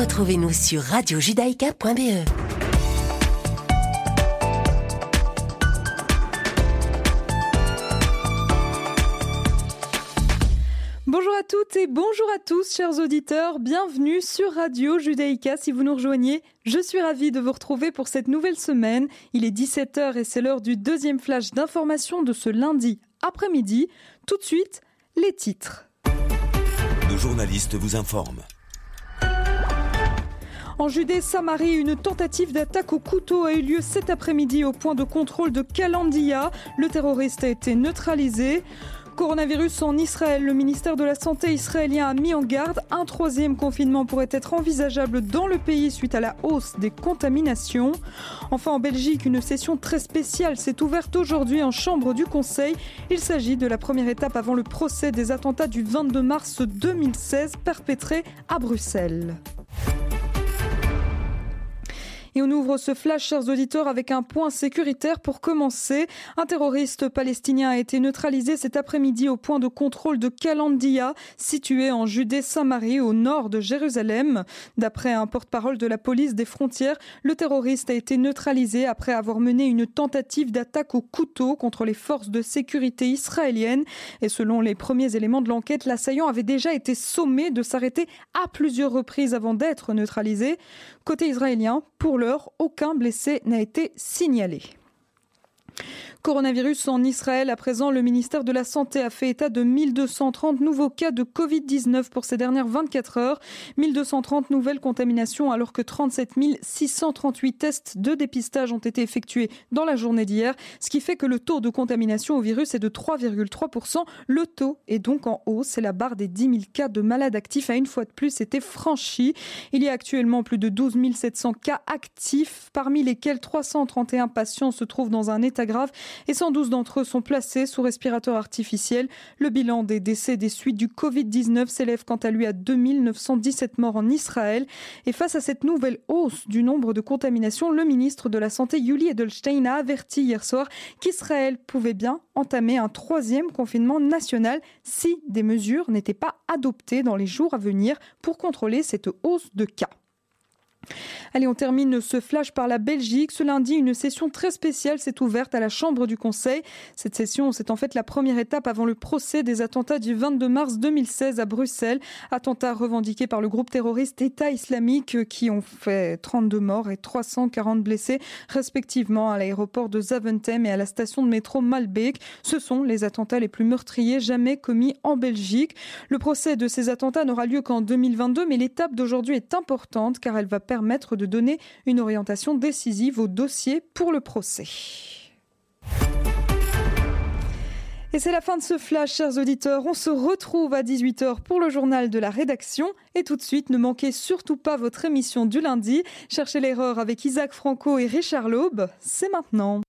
Retrouvez-nous sur radiojudaïka.be. Bonjour à toutes et bonjour à tous, chers auditeurs. Bienvenue sur Radio Judaïka. Si vous nous rejoignez, je suis ravie de vous retrouver pour cette nouvelle semaine. Il est 17h et c'est l'heure du deuxième flash d'information de ce lundi après-midi. Tout de suite, les titres. Nos journalistes vous informent. En Judée-Samarie, une tentative d'attaque au couteau a eu lieu cet après-midi au point de contrôle de Kalandia. Le terroriste a été neutralisé. Coronavirus en Israël, le ministère de la Santé israélien a mis en garde. Un troisième confinement pourrait être envisageable dans le pays suite à la hausse des contaminations. Enfin, en Belgique, une session très spéciale s'est ouverte aujourd'hui en chambre du Conseil. Il s'agit de la première étape avant le procès des attentats du 22 mars 2016 perpétrés à Bruxelles. Et on ouvre ce flash, chers auditeurs, avec un point sécuritaire pour commencer. Un terroriste palestinien a été neutralisé cet après-midi au point de contrôle de Kalandia, situé en Judée-Samarie, au nord de Jérusalem. D'après un porte-parole de la police des frontières, le terroriste a été neutralisé après avoir mené une tentative d'attaque au couteau contre les forces de sécurité israéliennes. Et selon les premiers éléments de l'enquête, l'assaillant avait déjà été sommé de s'arrêter à plusieurs reprises avant d'être neutralisé. Côté israélien, pour l'heure, aucun blessé n'a été signalé. Coronavirus en Israël. À présent, le ministère de la Santé a fait état de 1230 nouveaux cas de Covid-19 pour ces dernières 24 heures. 1230 nouvelles contaminations alors que 37 638 tests de dépistage ont été effectués dans la journée d'hier, ce qui fait que le taux de contamination au virus est de 3,3%. Le taux est donc en hausse et la barre des 10 000 cas de malades actifs a une fois de plus été franchie. Il y a actuellement plus de 12 700 cas actifs, parmi lesquels 331 patients se trouvent dans un état grave et 112 d'entre eux sont placés sous respirateur artificiel. Le bilan des décès des suites du Covid-19 s'élève quant à lui à 2917 morts en Israël. Et face à cette nouvelle hausse du nombre de contaminations, le ministre de la Santé, Yuli Edelstein, a averti hier soir qu'Israël pouvait bien entamer un troisième confinement national si des mesures n'étaient pas adoptées dans les jours à venir pour contrôler cette hausse de cas. Allez, on termine ce flash par la Belgique. Ce lundi, une session très spéciale s'est ouverte à la Chambre du Conseil. Cette session, c'est en fait la première étape avant le procès des attentats du 22 mars 2016 à Bruxelles. Attentats revendiqués par le groupe terroriste État islamique qui ont fait 32 morts et 340 blessés, respectivement à l'aéroport de Zaventem et à la station de métro Malbeek. Ce sont les attentats les plus meurtriers jamais commis en Belgique. Le procès de ces attentats n'aura lieu qu'en 2022, mais l'étape d'aujourd'hui est importante car elle va permettre de donner une orientation décisive au dossier pour le procès. Et c'est la fin de ce flash, chers auditeurs. On se retrouve à 18h pour le journal de la rédaction. Et tout de suite, ne manquez surtout pas votre émission du lundi. Cherchez l'erreur avec Isaac Franco et Richard Laube. C'est maintenant.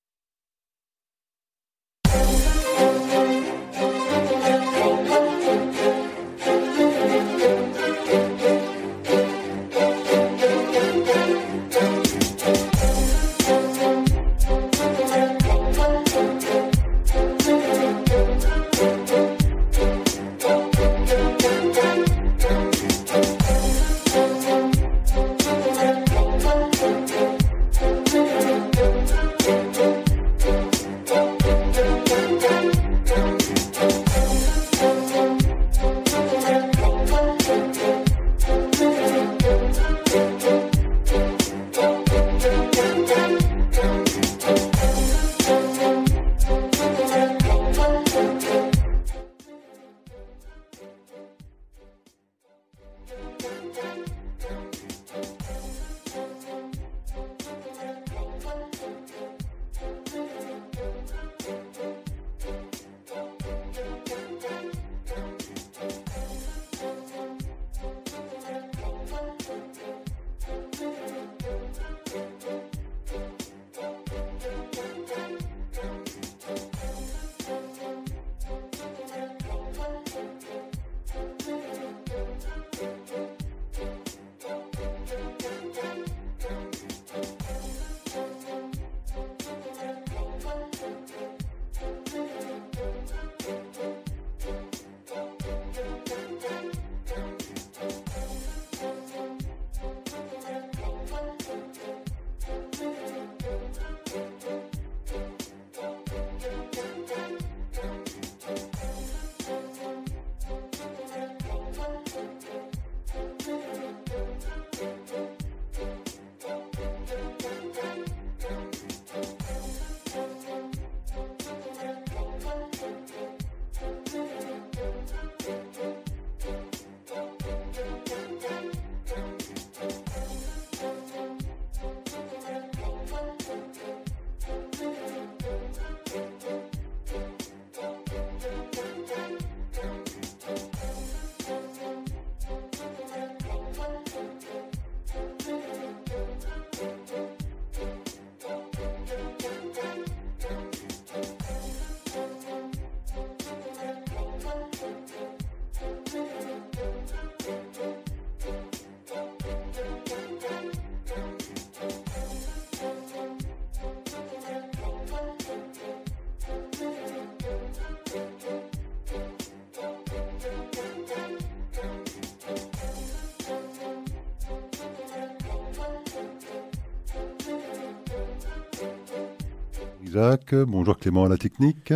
Isaac, bonjour Clément à la technique.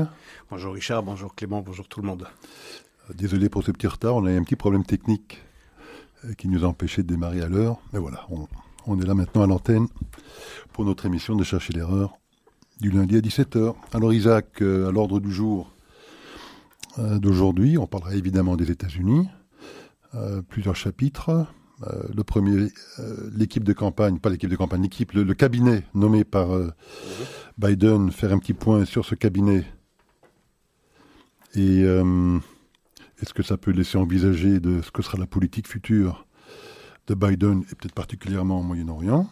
Bonjour Richard, bonjour Clément, bonjour tout le monde. Désolé pour ce petit retard, on a eu un petit problème technique euh, qui nous a empêché de démarrer à l'heure. Mais voilà, on, est là maintenant à l'antenne pour notre émission de Chercher l'erreur du lundi à 17h. Alors Isaac, euh, à l'ordre du jour euh, d'aujourd'hui, on parlera évidemment des États-Unis, plusieurs chapitres. le premier, l'équipe de campagne, pas l'équipe de campagne, l'équipe, le, cabinet nommé par Biden, faire un petit point sur ce cabinet. Et est-ce que ça peut laisser envisager de ce que sera la politique future de Biden et peut-être particulièrement au Moyen-Orient?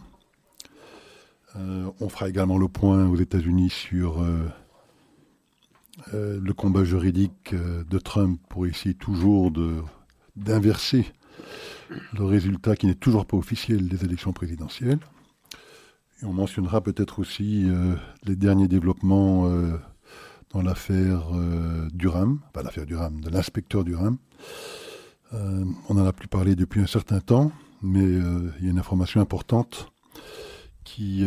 Euh, On fera également le point aux États-Unis sur euh, euh, le combat juridique de Trump pour essayer toujours d'inverser le résultat qui n'est toujours pas officiel des élections présidentielles. On mentionnera peut-être aussi les derniers développements dans l'affaire euh, Durham, pas l'affaire Durham, de l'inspecteur Durham. Euh, on n'en a plus parlé depuis un certain temps, mais euh, il y a une information importante qui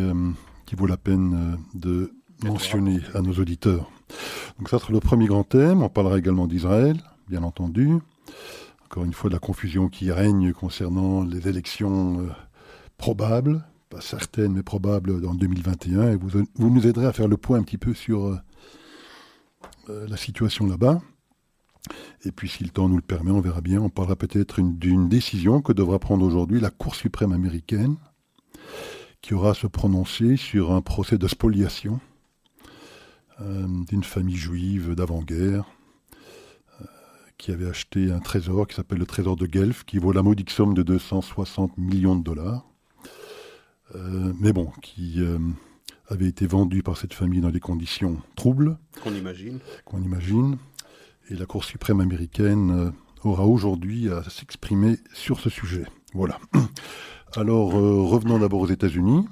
vaut la peine de mentionner à nos auditeurs. Donc ça sera le premier grand thème. On parlera également d'Israël, bien entendu. Encore une fois, de la confusion qui règne concernant les élections probables, pas certaines, mais probables en 2021. Et vous, nous aiderez à faire le point un petit peu sur euh, la situation là-bas. Et puis, si le temps nous le permet, on verra bien. On parlera peut-être d'une décision que devra prendre aujourd'hui la Cour suprême américaine, qui aura à se prononcer sur un procès de spoliation euh, d'une famille juive d'avant-guerre euh, qui avait acheté un trésor qui s'appelle le trésor de Guelph, qui vaut la modique somme de 260 millions de dollars. Mais bon, qui avait été vendu par cette famille dans des conditions troubles. Qu'on imagine. Qu'on imagine. Et la Cour suprême américaine euh, aura aujourd'hui à s'exprimer sur ce sujet. Voilà. Alors, euh, revenons d'abord aux États-Unis.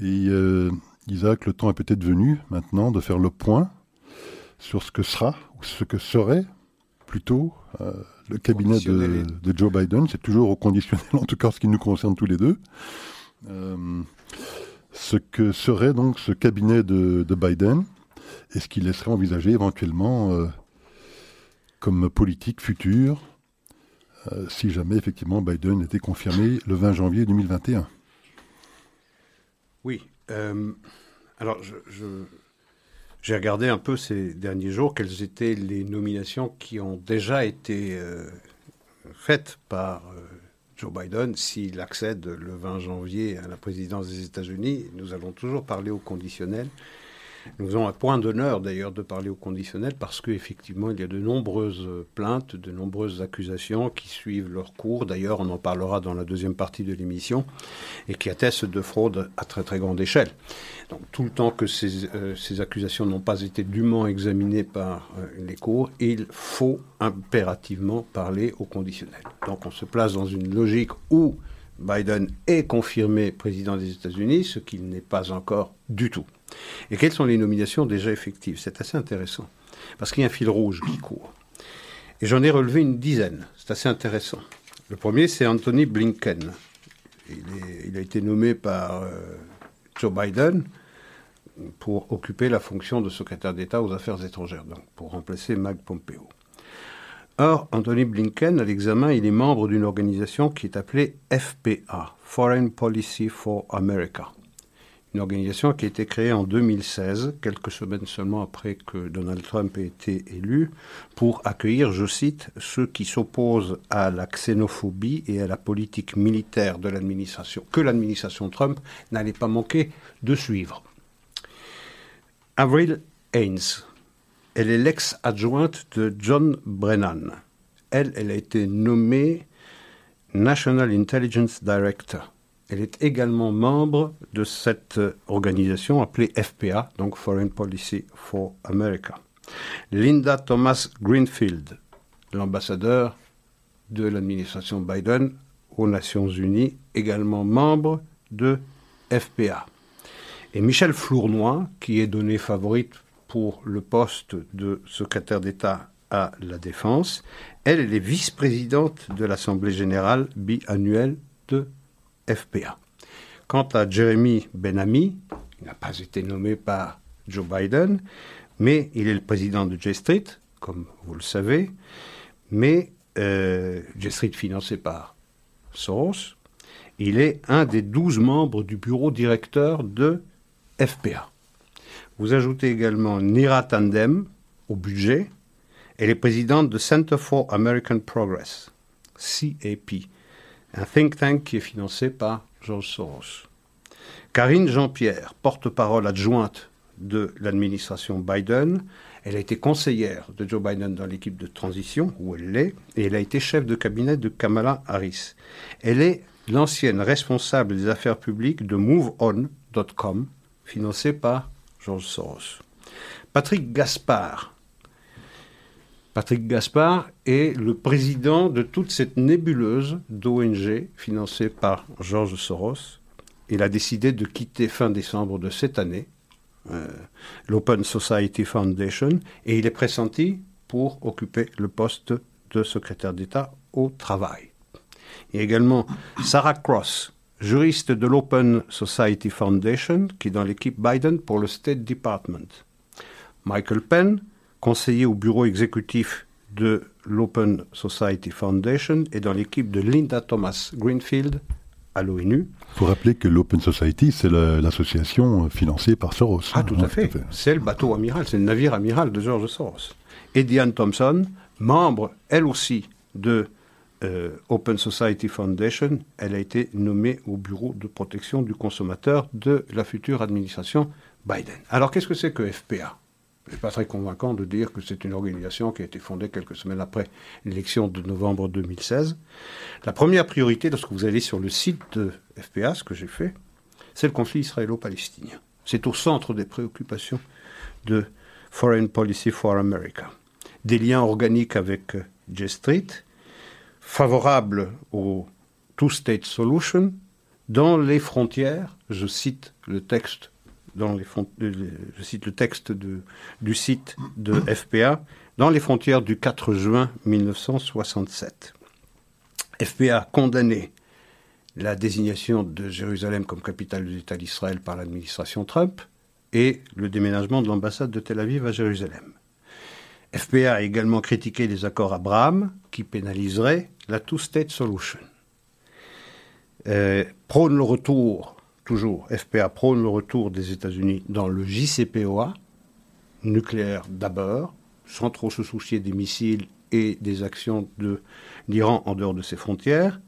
Et euh, Isaac, le temps est peut-être venu maintenant de faire le point sur ce que sera, ou ce que serait plutôt le cabinet de, de, Joe Biden. C'est toujours au conditionnel, en tout cas ce qui nous concerne tous les deux ce que serait donc ce cabinet de, Biden? Et ce qu'il laisserait envisager éventuellement euh, comme politique future euh, si jamais effectivement Biden était confirmé le 20 janvier 2021. Oui. Euh, alors, j'ai regardé un peu ces derniers jours quelles étaient les nominations qui ont déjà été faites par Joe Biden, s'il accède le 20 janvier à la présidence des États-Unis, nous allons toujours parler au conditionnel. Nous avons un point d'honneur d'ailleurs de parler au conditionnel parce qu'effectivement il y a de nombreuses plaintes, de nombreuses accusations qui suivent leur cours. D'ailleurs on en parlera dans la deuxième partie de l'émission et qui attestent de fraude à très très grande échelle. Donc tout le temps que ces, euh, accusations n'ont pas été dûment examinées par euh, les cours, il faut impérativement parler au conditionnel. Donc on se place dans une logique où Biden est confirmé président des États-Unis, ce qu'il n'est pas encore du tout. Et quelles sont les nominations déjà effectives? C'est assez intéressant, parce qu'il y a un fil rouge qui court. Et j'en ai relevé une dizaine, c'est assez intéressant. Le premier, c'est Anthony Blinken. Il, a été nommé par euh, Joe Biden pour occuper la fonction de secrétaire d'État aux affaires étrangères, donc pour remplacer Mag Pompeo. Or, Anthony Blinken, à l'examen, il est membre d'une organisation qui est appelée FPA, Foreign Policy for America une organisation qui a été créée en 2016, quelques semaines seulement après que Donald Trump ait été élu, pour accueillir, je cite, ceux qui s'opposent à la xénophobie et à la politique militaire de l'administration, que l'administration Trump n'allait pas manquer de suivre. Avril Haines, elle est l'ex-adjointe de John Brennan. Elle, elle a été nommée National Intelligence Director elle est également membre de cette organisation appelée FPA, donc Foreign Policy for America. Linda Thomas Greenfield, l'ambassadeur de l'administration Biden aux Nations Unies, également membre de FPA. Et Michel Flournoy, qui est donné favorite pour le poste de secrétaire d'État à la Défense, elle, elle est vice-présidente de l'Assemblée générale biannuelle de FPA. Quant à Jeremy Benami, il n'a pas été nommé par Joe Biden, mais il est le président de J Street, comme vous le savez, mais euh, J Street financé par Soros, il est un des douze membres du bureau directeur de FPA. Vous ajoutez également Nira Tandem au budget. Elle est présidente de Center for American Progress, CAP, un think tank qui est financé par George Soros. Karine Jean-Pierre, porte-parole adjointe de l'administration Biden, elle a été conseillère de Joe Biden dans l'équipe de transition, où elle l'est, et elle a été chef de cabinet de Kamala Harris. Elle est l'ancienne responsable des affaires publiques de MoveOn.com, financé par George Soros. Patrick Gaspard. Patrick Gaspard est le président de toute cette nébuleuse d'ONG financée par George Soros. Il a décidé de quitter fin décembre de cette année euh, l'Open Society Foundation et il est pressenti pour occuper le poste de secrétaire d'État au travail. Il y a également Sarah Cross, juriste de l'Open Society Foundation, qui est dans l'équipe Biden pour le State Department. Michael Penn, conseiller au bureau exécutif de l'Open Society Foundation et dans l'équipe de Linda Thomas Greenfield à l'ONU. Il faut rappeler que l'Open Society, c'est l'association financée par Soros. Ah, tout, à, fait. C'est le bateau amiral, c'est le navire amiral de George Soros. Et Diane Thompson, membre, elle aussi, de euh, Open Society Foundation, elle a été nommée au bureau de protection du consommateur de la future administration Biden. Alors qu'est-ce que c'est que FPA n'est pas très convaincant de dire que c'est une organisation qui a été fondée quelques semaines après l'élection de novembre 2016. La première priorité, lorsque vous allez sur le site de FPA, ce que j'ai fait, c'est le conflit israélo-palestinien. C'est au centre des préoccupations de Foreign Policy for America. Des liens organiques avec euh, J Street, favorable au Two-State Solution dans les frontières, je cite le texte, dans les, je cite le texte de, du site de FPA, dans les frontières du 4 juin 1967. FPA condamné la désignation de Jérusalem comme capitale de l'État d'Israël par l'administration Trump et le déménagement de l'ambassade de Tel Aviv à Jérusalem. FPA a également critiqué les accords Abraham qui pénaliseraient la Two-State Solution. Euh, prône le retour, toujours, FPA prône le retour des États-Unis dans le JCPOA, nucléaire d'abord, sans trop se soucier des missiles et des actions de l'Iran en dehors de ses frontières.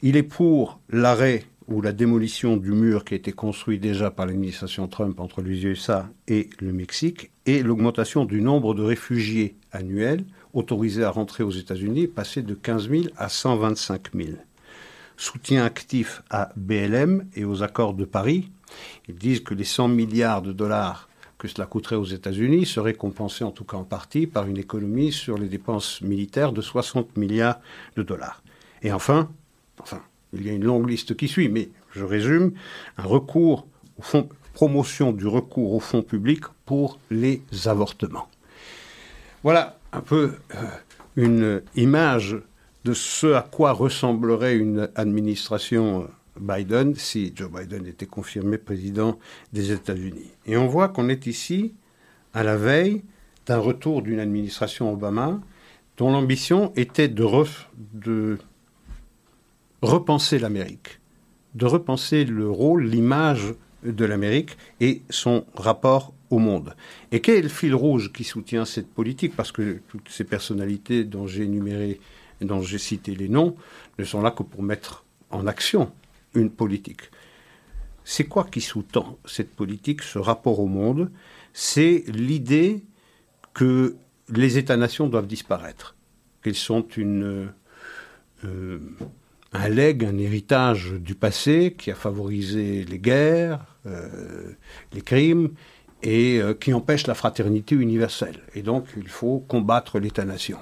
Il est pour l'arrêt ou la démolition du mur qui a été construit déjà par l'administration Trump entre les USA et le Mexique et l'augmentation du nombre de réfugiés annuels autorisés à rentrer aux États-Unis passé de 15 000 à 125 000. Soutien actif à BLM et aux accords de Paris. Ils disent que les 100 milliards de dollars que cela coûterait aux États-Unis seraient compensés en tout cas en partie par une économie sur les dépenses militaires de 60 milliards de dollars. Et enfin, enfin, il y a une longue liste qui suit, mais je résume, un recours au fond, promotion du recours au fonds public pour les avortements. Voilà un peu euh, une image de ce à quoi ressemblerait une administration Biden si Joe Biden était confirmé président des États-Unis. Et on voit qu'on est ici à la veille d'un retour d'une administration Obama dont l'ambition était de, de repenser l'Amérique, de repenser le rôle, l'image de l'Amérique et son rapport au monde. Et quel est le fil rouge qui soutient cette politique? Parce que toutes ces personnalités dont j'ai énuméré, dont j'ai cité les noms, ne sont là que pour mettre en action une politique. C'est quoi qui sous-tend cette politique, ce rapport au monde? C'est l'idée que les États-nations doivent disparaître, qu'ils sont euh, un legs, un héritage du passé qui a favorisé les guerres, euh, les crimes, et euh, qui empêche la fraternité universelle. Et donc, il faut combattre l'État-nation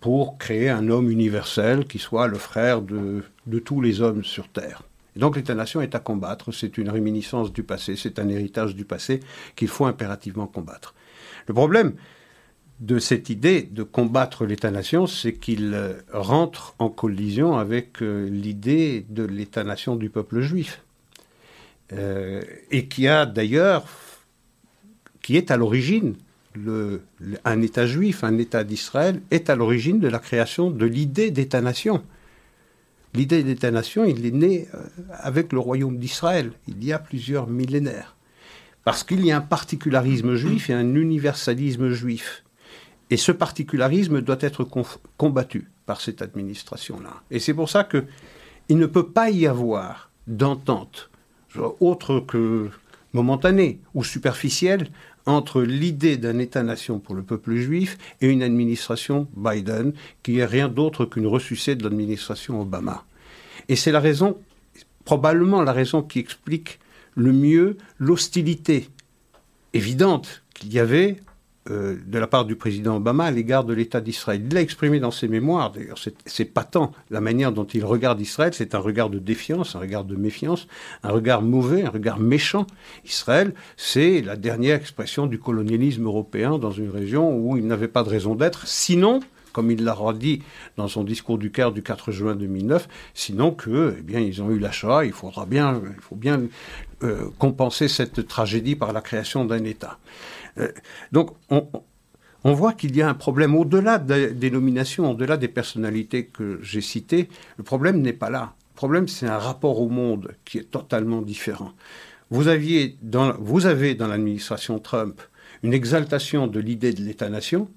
pour créer un homme universel qui soit le frère de, tous les hommes sur Terre. Donc, l'État-nation est à combattre, c'est une réminiscence du passé, c'est un héritage du passé qu'il faut impérativement combattre. Le problème, de cette idée de combattre l'État-nation, c'est qu'il euh, rentre en collision avec euh, l'idée de l'État-nation du peuple juif. Euh, et qui a d'ailleurs, qui est à l'origine, un État juif, un État d'Israël, est à l'origine de la création de l'idée d'État-nation. L'idée d'État-nation, il est né euh, avec le royaume d'Israël, il y a plusieurs millénaires. Parce qu'il y a un particularisme juif et un universalisme juif. Et ce particularisme doit être combattu par cette administration-là. Et c'est pour ça qu'il ne peut pas y avoir d'entente autre que momentanée ou superficielle entre l'idée d'un État-nation pour le peuple juif et une administration Biden qui est rien d'autre qu'une ressucée de l'administration Obama. Et c'est la raison, probablement la raison qui explique le mieux l'hostilité évidente qu'il y avait euh, de la part du président Obama à l'égard de l'État d'Israël. Il l'a exprimé dans ses mémoires, d'ailleurs, c'est patent. La manière dont il regarde Israël, c'est un regard de défiance, un regard de méfiance, un regard mauvais, un regard méchant. Israël, c'est la dernière expression du colonialisme européen dans une région où il n'avait pas de raison d'être, sinon comme il l'a redit dans son discours du Caire du 4 juin 2009, sinon que, eh ils ont eu l'achat, il faudra bien euh, compenser cette tragédie par la création d'un État. Euh, donc, on, voit qu'il y a un problème au-delà des nominations, au-delà des personnalités que j'ai citées. Le problème n'est pas là. Le problème, c'est un rapport au monde qui est totalement différent. Vous, aviez vous avez dans l'administration Trump une exaltation de l'idée de l'État-nation,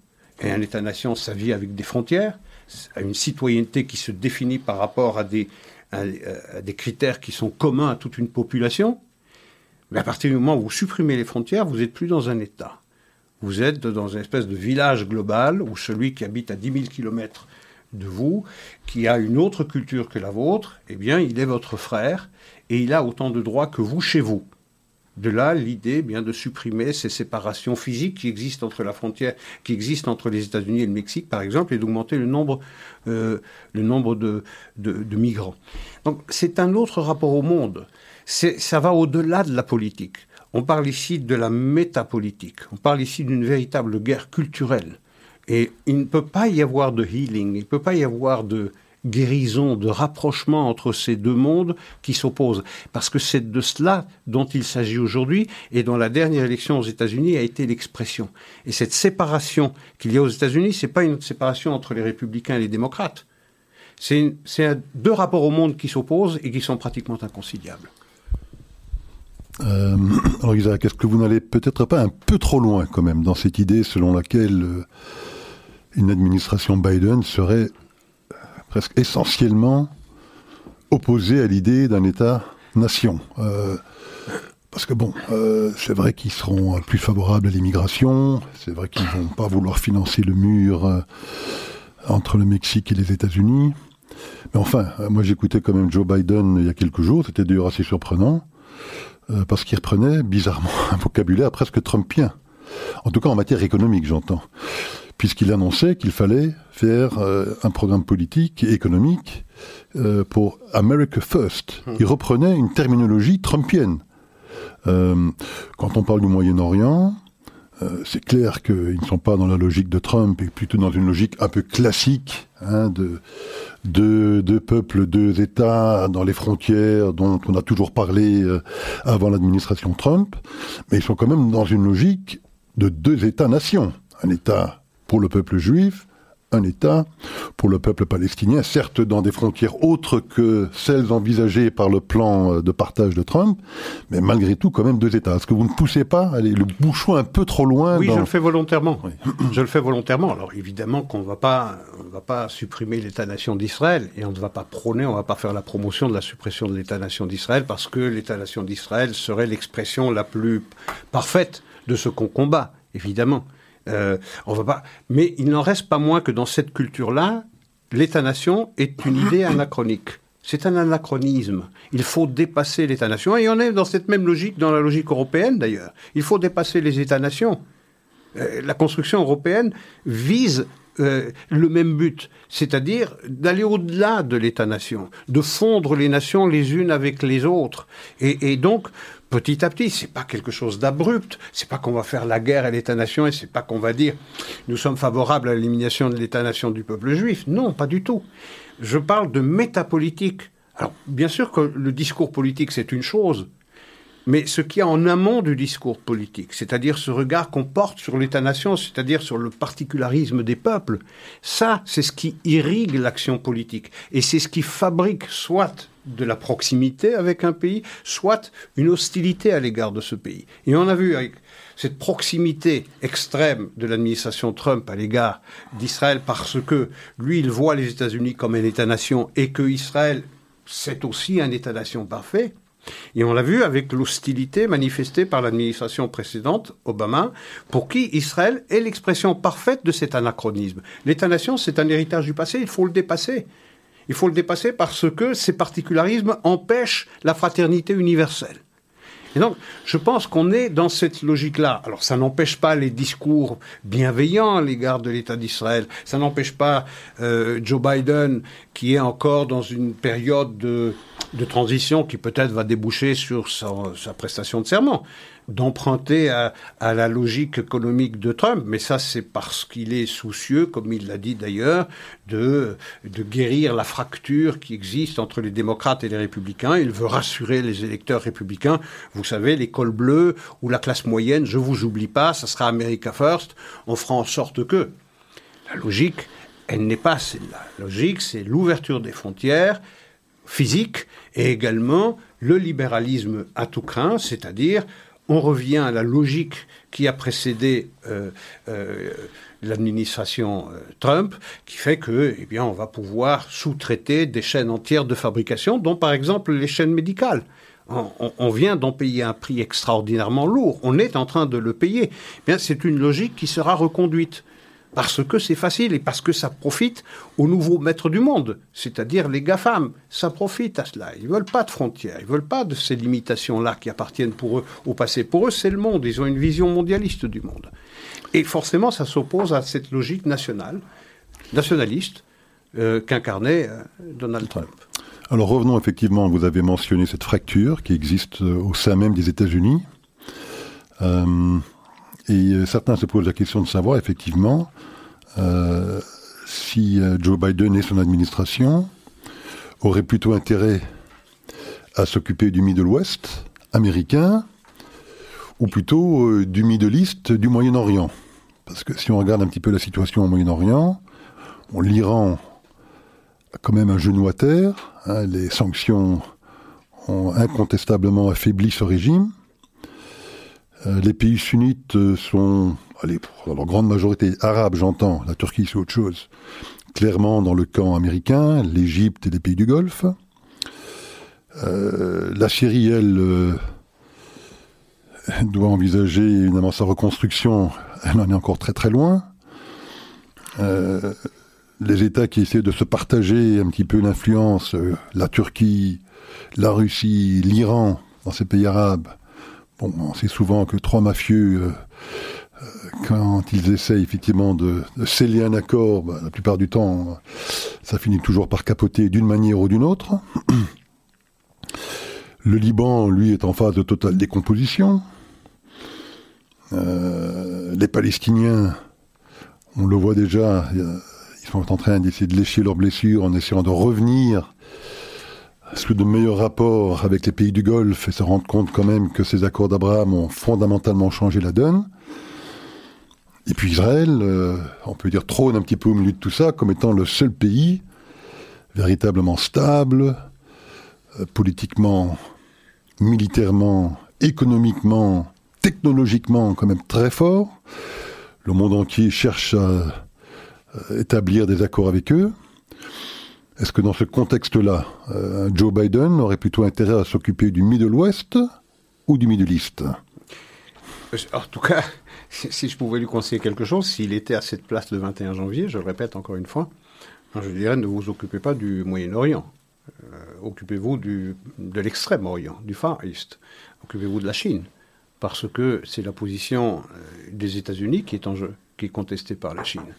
et un État-nation, ça vit avec des frontières, une citoyenneté qui se définit par rapport à des critères qui sont communs à toute une population. Mais à partir du moment où vous supprimez les frontières, vous n'êtes plus dans un État. Vous êtes dans une espèce de village global où celui qui habite à 10 000 kilomètres de vous, qui a une autre culture que la vôtre, eh bien, il est votre frère et il a autant de droits que vous chez vous. De là, l'idée eh bien de supprimer ces séparations physiques qui existent entre la frontière, qui existent entre les États-Unis et le Mexique, par exemple, et d'augmenter le nombre, euh, de migrants. Donc, c'est un autre rapport au monde ça va au-delà de la politique. On parle ici de la métapolitique. On parle ici d'une véritable guerre culturelle. Et il ne peut pas y avoir de healing, il ne peut pas y avoir de guérison, de rapprochement entre ces deux mondes qui s'opposent. Parce que c'est de cela dont il s'agit aujourd'hui et dont la dernière élection aux États-Unis a été l'expression. Et cette séparation qu'il y a aux États-Unis, ce n'est pas une séparation entre les républicains et les démocrates. C'est deux rapports au monde qui s'opposent et qui sont pratiquement inconciliables. Euh, alors Isaac, est-ce que vous n'allez peut-être pas un peu trop loin quand même dans cette idée selon laquelle euh, une administration Biden serait euh, presque essentiellement opposée à l'idée d'un État-nation? Parce que bon, c'est vrai qu'ils seront plus favorables à l'immigration, c'est vrai qu'ils vont pas vouloir financer le mur entre le Mexique et les États-Unis. Mais enfin, moi j'écoutais quand même Joe Biden il y a quelques jours, c'était d'ailleurs assez surprenant. Euh, parce qu'il reprenait bizarrement un vocabulaire presque trumpien. En tout cas en matière économique, j'entends. Puisqu'il annonçait qu'il fallait faire euh, un programme politique et économique euh, pour America First. Hum. Il reprenait une terminologie trumpienne. quand on parle du Moyen-Orient, c'est clair qu'ils ne sont pas dans la logique de Trump, et plutôt dans une logique un peu classique hein, de deux peuples, deux États dans les frontières dont on a toujours parlé euh, avant l'administration Trump, mais ils sont quand même dans une logique de deux États-nations. Un État pour le peuple juif, un État pour le peuple palestinien, certes dans des frontières autres que celles envisagées par le plan euh, de partage de Trump, mais malgré tout quand même deux États. Est-ce que vous ne poussez pas allez, le bouchon un peu trop loin Oui, je le fais volontairement. Je le fais volontairement. Alors évidemment qu'on ne va pas, on va pas supprimer l'État-nation d'Israël et on ne va pas prôner, on ne va pas faire la promotion de la suppression de l'État-nation d'Israël parce que l'État-nation d'Israël serait l'expression la plus parfaite de ce qu'on combat, évidemment. Euh, on va pas. Mais il n'en reste pas moins que dans cette culture-là, l'État-nation est une idée anachronique. C'est un anachronisme. Il faut dépasser l'État-nation. Et on est dans cette même logique, dans la logique européenne d'ailleurs. Il faut dépasser les États-nations. Euh, la construction européenne vise euh, le même but, c'est-à-dire d'aller au-delà de l'État-nation, de fondre les nations les unes avec les autres. Et, et donc, petit à petit. C'est pas quelque chose d'abrupt. C'est pas qu'on va faire la guerre à l'État-nation et c'est pas qu'on va dire nous sommes favorables à l'élimination de l'État-nation du peuple juif. Non, pas du tout. Je parle de métapolitique. Alors, bien sûr que le discours politique, c'est une chose, mais ce qui a en amont du discours politique, c'est-à-dire ce regard qu'on porte sur l'État-nation, c'est-à-dire sur le particularisme des peuples, ça, c'est ce qui irrigue l'action politique. Et c'est ce qui fabrique soit de la proximité avec un pays, soit une hostilité à l'égard de ce pays. Et on a vu avec cette proximité extrême de l'administration Trump à l'égard d'Israël parce que lui, il voit les États-Unis comme un État-nation et que Israël, c'est aussi un État-nation parfait. Et on l'a vu avec l'hostilité manifestée par l'administration précédente, Obama, pour qui Israël est l'expression parfaite de cet anachronisme. L'État-nation, c'est un héritage du passé, il faut le dépasser. Il faut le dépasser parce que ces particularismes empêchent la fraternité universelle. Et donc, je pense qu'on est dans cette logique-là. Alors, ça n'empêche pas les discours bienveillants à l'égard de l'État d'Israël. Ça n'empêche pas euh, Joe Biden, qui est encore dans une période de, de transition qui peut-être va déboucher sur sa prestation de serment d'emprunter à, la logique économique de Trump, mais ça c'est parce qu'il est soucieux, comme il l'a dit d'ailleurs, de, guérir la fracture qui existe entre les démocrates et les républicains. Il veut rassurer les électeurs républicains. Vous savez, l'école bleue ou la classe moyenne, je vous oublie pas, ça sera America First. On fera en sorte que la logique, elle n'est pas celle-là. La logique, c'est l'ouverture des frontières physiques et également le libéralisme à tout craint, c'est-à-dire on revient à la logique qui a précédé euh, euh, l'administration euh, Trump, qui fait que, eh on va pouvoir sous-traiter des chaînes entières de fabrication, dont par exemple les chaînes médicales. On, vient d'en payer un prix extraordinairement lourd. On est en train de le payer. Eh c'est une logique qui sera reconduite parce que c'est facile et parce que ça profite aux nouveaux maîtres du monde, c'est-à-dire les GAFAM. Ça profite à cela. Ils veulent pas de frontières, ils veulent pas de ces limitations-là qui appartiennent pour eux au passé. Pour eux, c'est le monde. Ils ont une vision mondialiste du monde. Et forcément, ça s'oppose à cette logique nationale, nationaliste, euh, qu'incarnait euh, Donald Trump. Alors revenons effectivement, vous avez mentionné cette fracture qui existe euh, au sein même des États-Unis. Et euh, certains se posent la question de savoir, effectivement, euh, si euh, Joe Biden et son administration auraient plutôt intérêt à s'occuper du Middle West américain ou plutôt du Middle East du Moyen-Orient. Parce que si on regarde un petit peu la situation au Moyen-Orient, l'Iran a quand même un genou à terre, hein, les sanctions ont incontestablement affaibli ce régime. Euh, les pays sunnites euh, sont, dans leur grande majorité arabes, j'entends, la Turquie c'est autre chose, clairement dans le camp américain, l'Égypte et les pays du Golfe. Euh, la Syrie, elle, doit envisager évidemment sa reconstruction, elle en est encore très très loin. les États qui essaient de se partager un petit peu l'influence, la Turquie, la Russie, l'Iran, dans ces pays arabes, On sait souvent que trois mafieux, euh, euh, quand ils essayent effectivement de, sceller un accord, bah, la plupart du temps, ça finit toujours par capoter d'une manière ou d'une autre. Le Liban, lui, est en phase de totale décomposition. Euh, les Palestiniens, on le voit déjà, ils sont en train d'essayer de lécher leurs blessures en essayant de revenir sous de meilleurs rapports avec les pays du Golfe et se rendre compte quand même que ces accords d'Abraham ont fondamentalement changé la donne? Et puis Israël, euh, on peut dire trône un petit peu au milieu de tout ça comme étant le seul pays véritablement stable, euh, politiquement, militairement, économiquement, technologiquement quand même très fort. Le monde entier cherche à euh, établir des accords avec eux. Est-ce que dans ce contexte-là, euh, Joe Biden aurait plutôt intérêt à s'occuper du Middle West ou du Middle East? En tout cas, si je pouvais lui conseiller quelque chose, s'il était à cette place le 21 janvier, je le répète encore une fois, je dirais ne vous occupez pas du Moyen-Orient. Euh, occupez-vous de l'extrême-orient, du Far East. Occupez-vous de la Chine. Parce que c'est la position euh, des États-Unis qui est en jeu, qui est contestée par la Chine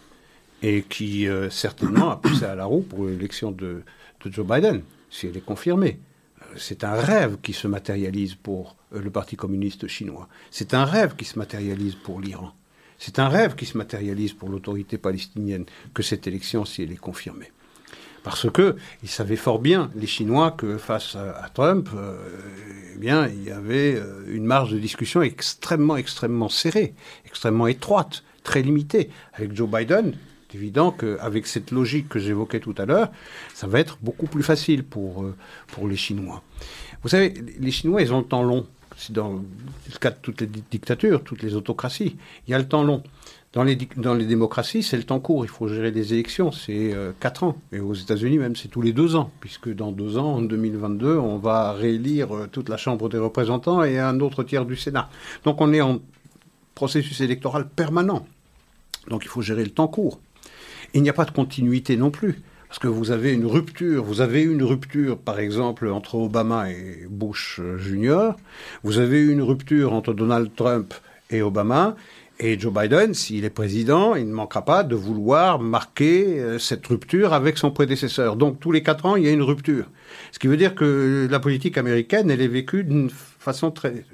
et qui euh, certainement a poussé à la roue pour l'élection de, Joe Biden, si elle est confirmée. Euh, c'est un rêve qui se matérialise pour euh, le Parti communiste chinois. C'est un rêve qui se matérialise pour l'Iran. C'est un rêve qui se matérialise pour l'autorité palestinienne que cette élection, si elle est confirmée. Parce que ils savaient fort bien, les Chinois, que face à, Trump, eh bien, il y avait une marge de discussion extrêmement, extrêmement serrée, extrêmement étroite, très limitée. Avec Joe Biden, c'est évident qu'avec cette logique que j'évoquais tout à l'heure, ça va être beaucoup plus facile pour, euh, pour les Chinois. Vous savez, les Chinois, ils ont le temps long. C'est dans le cas de toutes les dictatures, toutes les autocraties. Il y a le temps long. Dans les, dans les démocraties, c'est le temps court. Il faut gérer des élections. C'est euh, quatre ans. Et aux États-Unis, même, c'est tous les deux ans. Puisque dans deux ans, en 2022, on va réélire euh, toute la Chambre des représentants et un autre tiers du Sénat. Donc on est en processus électoral permanent. Donc il faut gérer le temps court. Il n'y a pas de continuité non plus. Parce que vous avez une rupture, vous avez une rupture par exemple entre Obama et Bush euh, Junior, vous avez une rupture entre Donald Trump et Obama, et Joe Biden, s'il est président, il ne manquera pas de vouloir marquer euh, cette rupture avec son prédécesseur. Donc tous les quatre ans, il y a une rupture. Ce qui veut dire que la politique américaine, elle est vécue d'une façon très,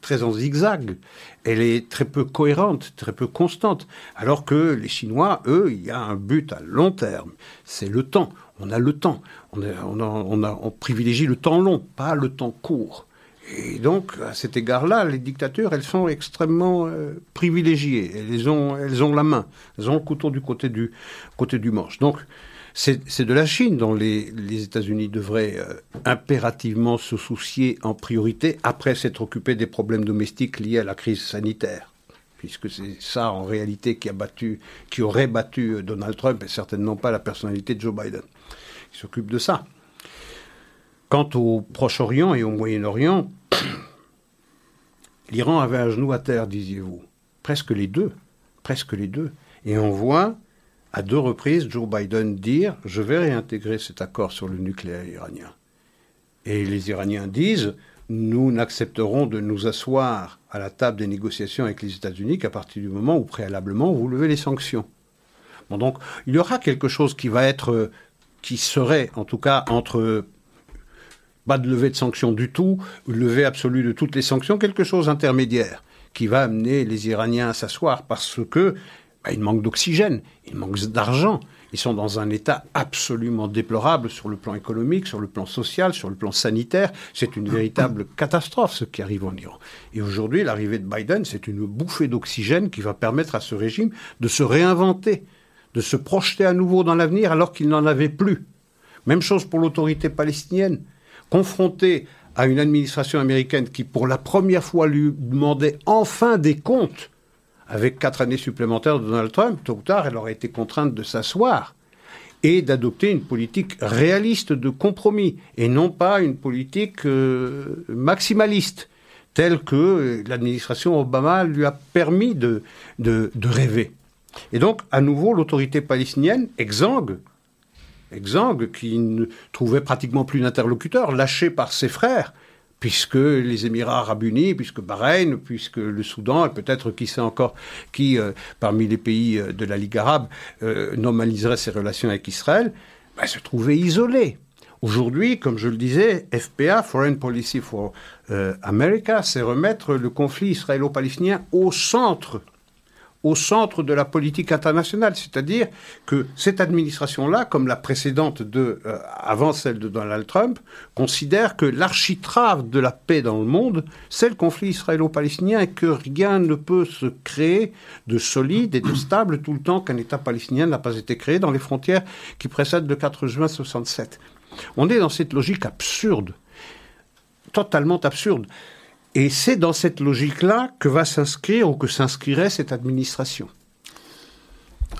très en zigzag. Elle est très peu cohérente, très peu constante. Alors que les Chinois, eux, il y a un but à long terme. C'est le temps. On a le temps. On, on, on privilégie le temps long, pas le temps court. Et donc, à cet égard-là, les dictatures, elles sont extrêmement euh, privilégiées. Elles ont, elles ont la main. Elles ont le couteau du côté du, côté du manche. Donc, c'est de la Chine dont les, États-Unis devraient euh, impérativement se soucier en priorité après s'être occupés des problèmes domestiques liés à la crise sanitaire. Puisque c'est ça, en réalité, qui, a battu, qui aurait battu euh, Donald Trump et certainement pas la personnalité de Joe Biden. Il s'occupe de ça. Quant au Proche-Orient et au Moyen-Orient, l'Iran avait un genou à terre, disiez-vous. Presque les deux. Presque les deux. Et on voit à deux reprises Joe Biden dire Je vais réintégrer cet accord sur le nucléaire iranien. Et les Iraniens disent Nous n'accepterons de nous asseoir à la table des négociations avec les États-Unis qu'à partir du moment où préalablement vous levez les sanctions. Bon, donc il y aura quelque chose qui va être, qui serait en tout cas entre pas de levée de sanctions du tout, levée absolue de toutes les sanctions, quelque chose intermédiaire qui va amener les Iraniens à s'asseoir parce que bah, il manque d'oxygène, il manque d'argent. Ils sont dans un état absolument déplorable sur le plan économique, sur le plan social, sur le plan sanitaire. C'est une véritable catastrophe ce qui arrive en Iran. Et aujourd'hui, l'arrivée de Biden, c'est une bouffée d'oxygène qui va permettre à ce régime de se réinventer, de se projeter à nouveau dans l'avenir alors qu'il n'en avait plus. Même chose pour l'autorité palestinienne confronté à une administration américaine qui, pour la première fois, lui demandait enfin des comptes, avec quatre années supplémentaires de Donald Trump, tôt ou tard, elle aurait été contrainte de s'asseoir et d'adopter une politique réaliste de compromis, et non pas une politique euh, maximaliste, telle que l'administration Obama lui a permis de, rêver. Et donc, à nouveau, l'autorité palestinienne exsangue exsangue, qui ne trouvait pratiquement plus d'interlocuteur, lâché par ses frères, puisque les Émirats arabes unis, puisque Bahreïn, puisque le Soudan, et peut-être qui sait encore qui, euh, parmi les pays euh, de la Ligue arabe, euh, normaliserait ses relations avec Israël, bah, se trouvait isolé. Aujourd'hui, comme je le disais, FPA, Foreign Policy for America, c'est remettre le conflit israélo-palestinien au centre au centre de la politique internationale. C'est-à-dire que cette administration-là, comme la précédente de, euh, avant celle de Donald Trump, considère que l'architrave de la paix dans le monde, c'est le conflit israélo-palestinien et que rien ne peut se créer de solide et de stable tout le temps qu'un État palestinien n'a pas été créé dans les frontières qui précèdent le 4 juin 67. On est dans cette logique absurde, totalement absurde. Et c'est dans cette logique-là que va s'inscrire ou que s'inscrirait cette administration.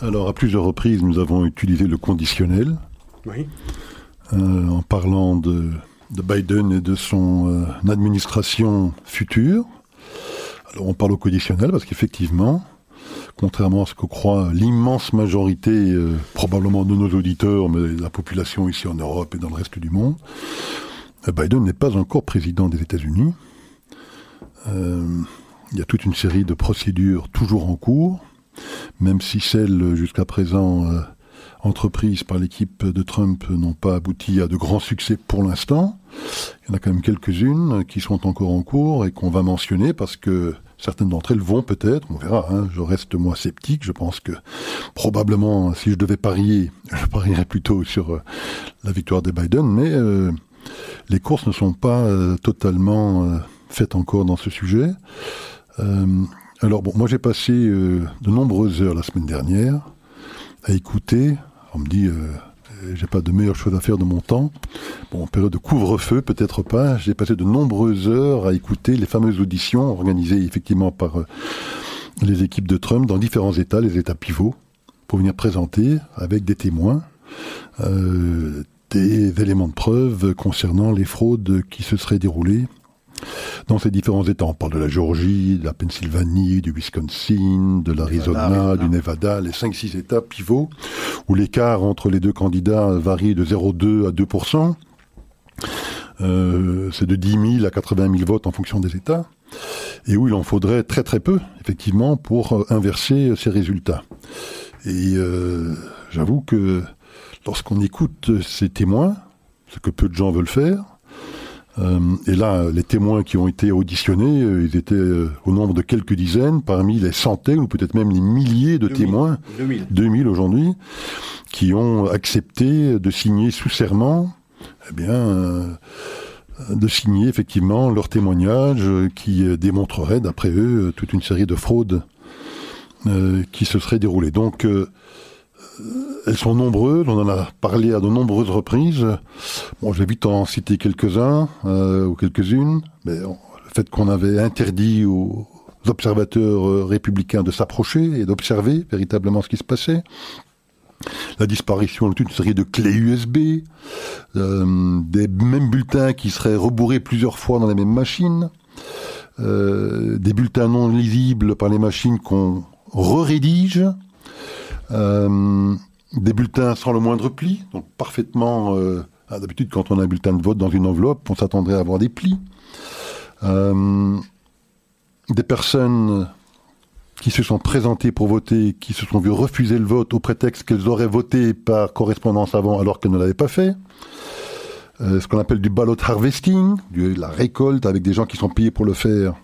Alors, à plusieurs reprises, nous avons utilisé le conditionnel. Oui. Euh, en parlant de, Biden et de son euh, administration future. Alors, on parle au conditionnel parce qu'effectivement, contrairement à ce que croit l'immense majorité, euh, probablement de nos auditeurs, mais de la population ici en Europe et dans le reste du monde, Biden n'est pas encore président des États-Unis. Euh, il y a toute une série de procédures toujours en cours, même si celles jusqu'à présent euh, entreprises par l'équipe de Trump n'ont pas abouti à de grands succès pour l'instant. Il y en a quand même quelques-unes qui sont encore en cours et qu'on va mentionner parce que Certaines d'entre elles vont peut-être, on verra. Hein. Je reste moi sceptique. Je pense que probablement, si je devais parier, je parierais plutôt sur euh, la victoire de Biden. Mais les courses ne sont pas totalement faites encore dans ce sujet. alors bon, moi j'ai passé de nombreuses heures la semaine dernière à écouter. On me dit j'ai pas de meilleure chose à faire de mon temps. Bon, en période de couvre-feu, peut-être pas. J'ai passé de nombreuses heures à écouter les fameuses auditions organisées effectivement par euh, les équipes de Trump dans différents États, les États pivots, pour venir présenter avec des témoins euh, des éléments de preuve concernant les fraudes qui se seraient déroulées dans ces différents États. On parle de la Géorgie, de la Pennsylvanie, du Wisconsin, de l'Arizona, du Nevada, les 5-6 États pivots, où l'écart entre les deux candidats varie de 0,2 à 2% euh, c'est de 10 000 à 80 000 votes en fonction des États, et où il en faudrait très très peu, effectivement, pour euh, inverser ces résultats. Et euh, j'avoue que lorsqu'on écoute ces témoins, ce que peu de gens veulent faire, euh, et là, les témoins qui ont été auditionnés, euh, ils étaient euh, au nombre de quelques dizaines, parmi les centaines ou peut-être même les milliers de témoins, 2000, 2000 aujourd'hui, qui ont accepté de signer sous serment, eh bien, de signer effectivement leur témoignage qui démontrerait, d'après eux, toute une série de fraudes qui se seraient déroulées. Donc, elles sont nombreuses, on en a parlé à de nombreuses reprises. Bon, je vais vite en citer quelques-uns euh, ou quelques-unes. Mais le fait qu'on avait interdit aux observateurs euh, républicains de s'approcher et d'observer véritablement ce qui se passait. La disparition de toute une série de clés USB, euh, des mêmes bulletins qui seraient rebourrés plusieurs fois dans les mêmes machines, des bulletins non lisibles par les machines qu'on re-rédige, des bulletins sans le moindre pli, donc parfaitement. Euh, d'habitude, quand on a un bulletin de vote dans une enveloppe, on s'attendrait à avoir des plis. Euh, des personnes qui se sont présentées pour voter, qui se sont vues refuser le vote au prétexte qu'elles auraient voté par correspondance avant alors qu'elles ne l'avaient pas fait. Ce qu'on appelle du ballot harvesting, de la récolte avec des gens qui sont payés pour le faire,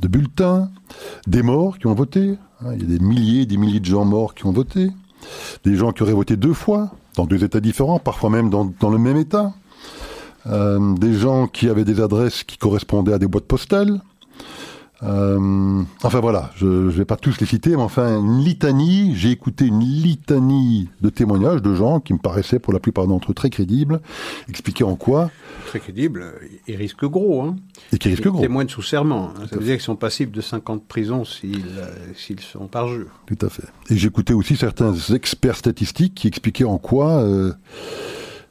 de bulletins, des morts qui ont voté, Hein, il y a des milliers, des milliers de gens morts qui ont voté, des gens qui auraient voté deux fois, dans deux États différents, parfois même dans, le même État, euh, des gens qui avaient des adresses qui correspondaient à des boîtes postales, euh, enfin voilà, je ne vais pas tous les citer, mais enfin une litanie, j'ai écouté une litanie de témoignages de gens qui me paraissaient pour la plupart d'entre eux très crédibles, expliquer en quoi... Très crédibles, ils risquent gros. Hein. Et qui risquent gros. Témoignent sous serment. Hein. Ça veut dire qu'ils sont passibles de 50 de prison euh, s'ils sont parjure. Tout à fait. Et j'écoutais aussi certains experts statistiques qui expliquaient en quoi euh,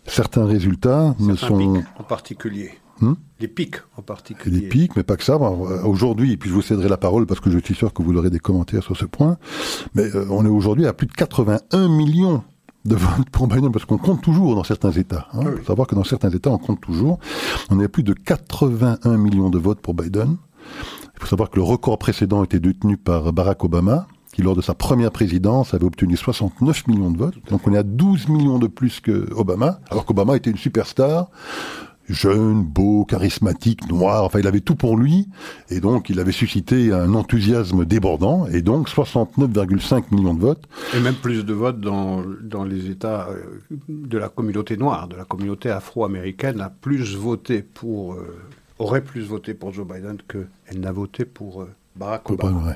certains résultats ne sont... en particulier Hmm les pics en particulier. Les pics, mais pas que ça. Aujourd'hui, et puis je vous céderai la parole parce que je suis sûr que vous aurez des commentaires sur ce point, mais euh, on est aujourd'hui à plus de 81 millions de votes pour Biden, parce qu'on compte toujours dans certains États. Il hein. faut savoir que dans certains États, on compte toujours. On est à plus de 81 millions de votes pour Biden. Il faut savoir que le record précédent était détenu par Barack Obama, qui lors de sa première présidence avait obtenu 69 millions de votes. Donc on est à 12 millions de plus que Obama, alors qu'Obama était une superstar jeune, beau, charismatique, noir, enfin il avait tout pour lui, et donc il avait suscité un enthousiasme débordant, et donc 69,5 millions de votes. Et même plus de votes dans, dans les États euh, de la communauté noire, de la communauté afro-américaine, a plus voté pour, euh, aurait plus voté pour Joe Biden qu'elle n'a voté pour euh, Barack Obama.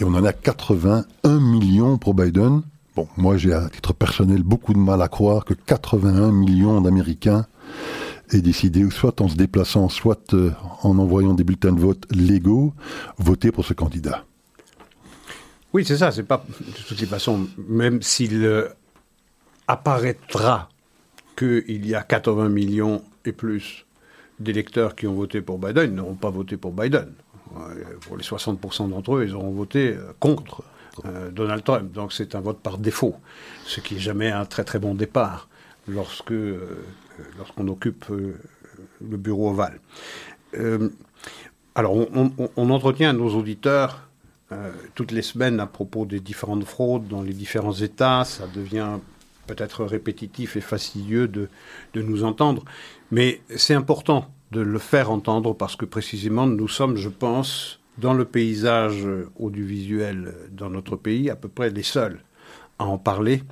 Et on en a 81 millions pour Biden. Bon, moi j'ai à titre personnel beaucoup de mal à croire que 81 millions d'Américains et décider, soit en se déplaçant, soit euh, en envoyant des bulletins de vote légaux, voter pour ce candidat. Oui, c'est ça. C'est pas de toute façon, même s'il euh, apparaîtra qu'il y a 80 millions et plus d'électeurs qui ont voté pour Biden, ils n'auront pas voté pour Biden. Pour les 60% d'entre eux, ils auront voté euh, contre Donald Trump. Donc c'est un vote par défaut, ce qui est jamais un très très bon départ lorsque lorsqu'on occupe euh, le bureau ovale. Euh, alors, on, entretient nos auditeurs euh, toutes les semaines à propos des différentes fraudes dans les différents États. Ça devient peut-être répétitif et fastidieux de, de nous entendre, mais c'est important de le faire entendre parce que précisément nous sommes, je pense, dans le paysage audiovisuel dans notre pays, à peu près les seuls à en parler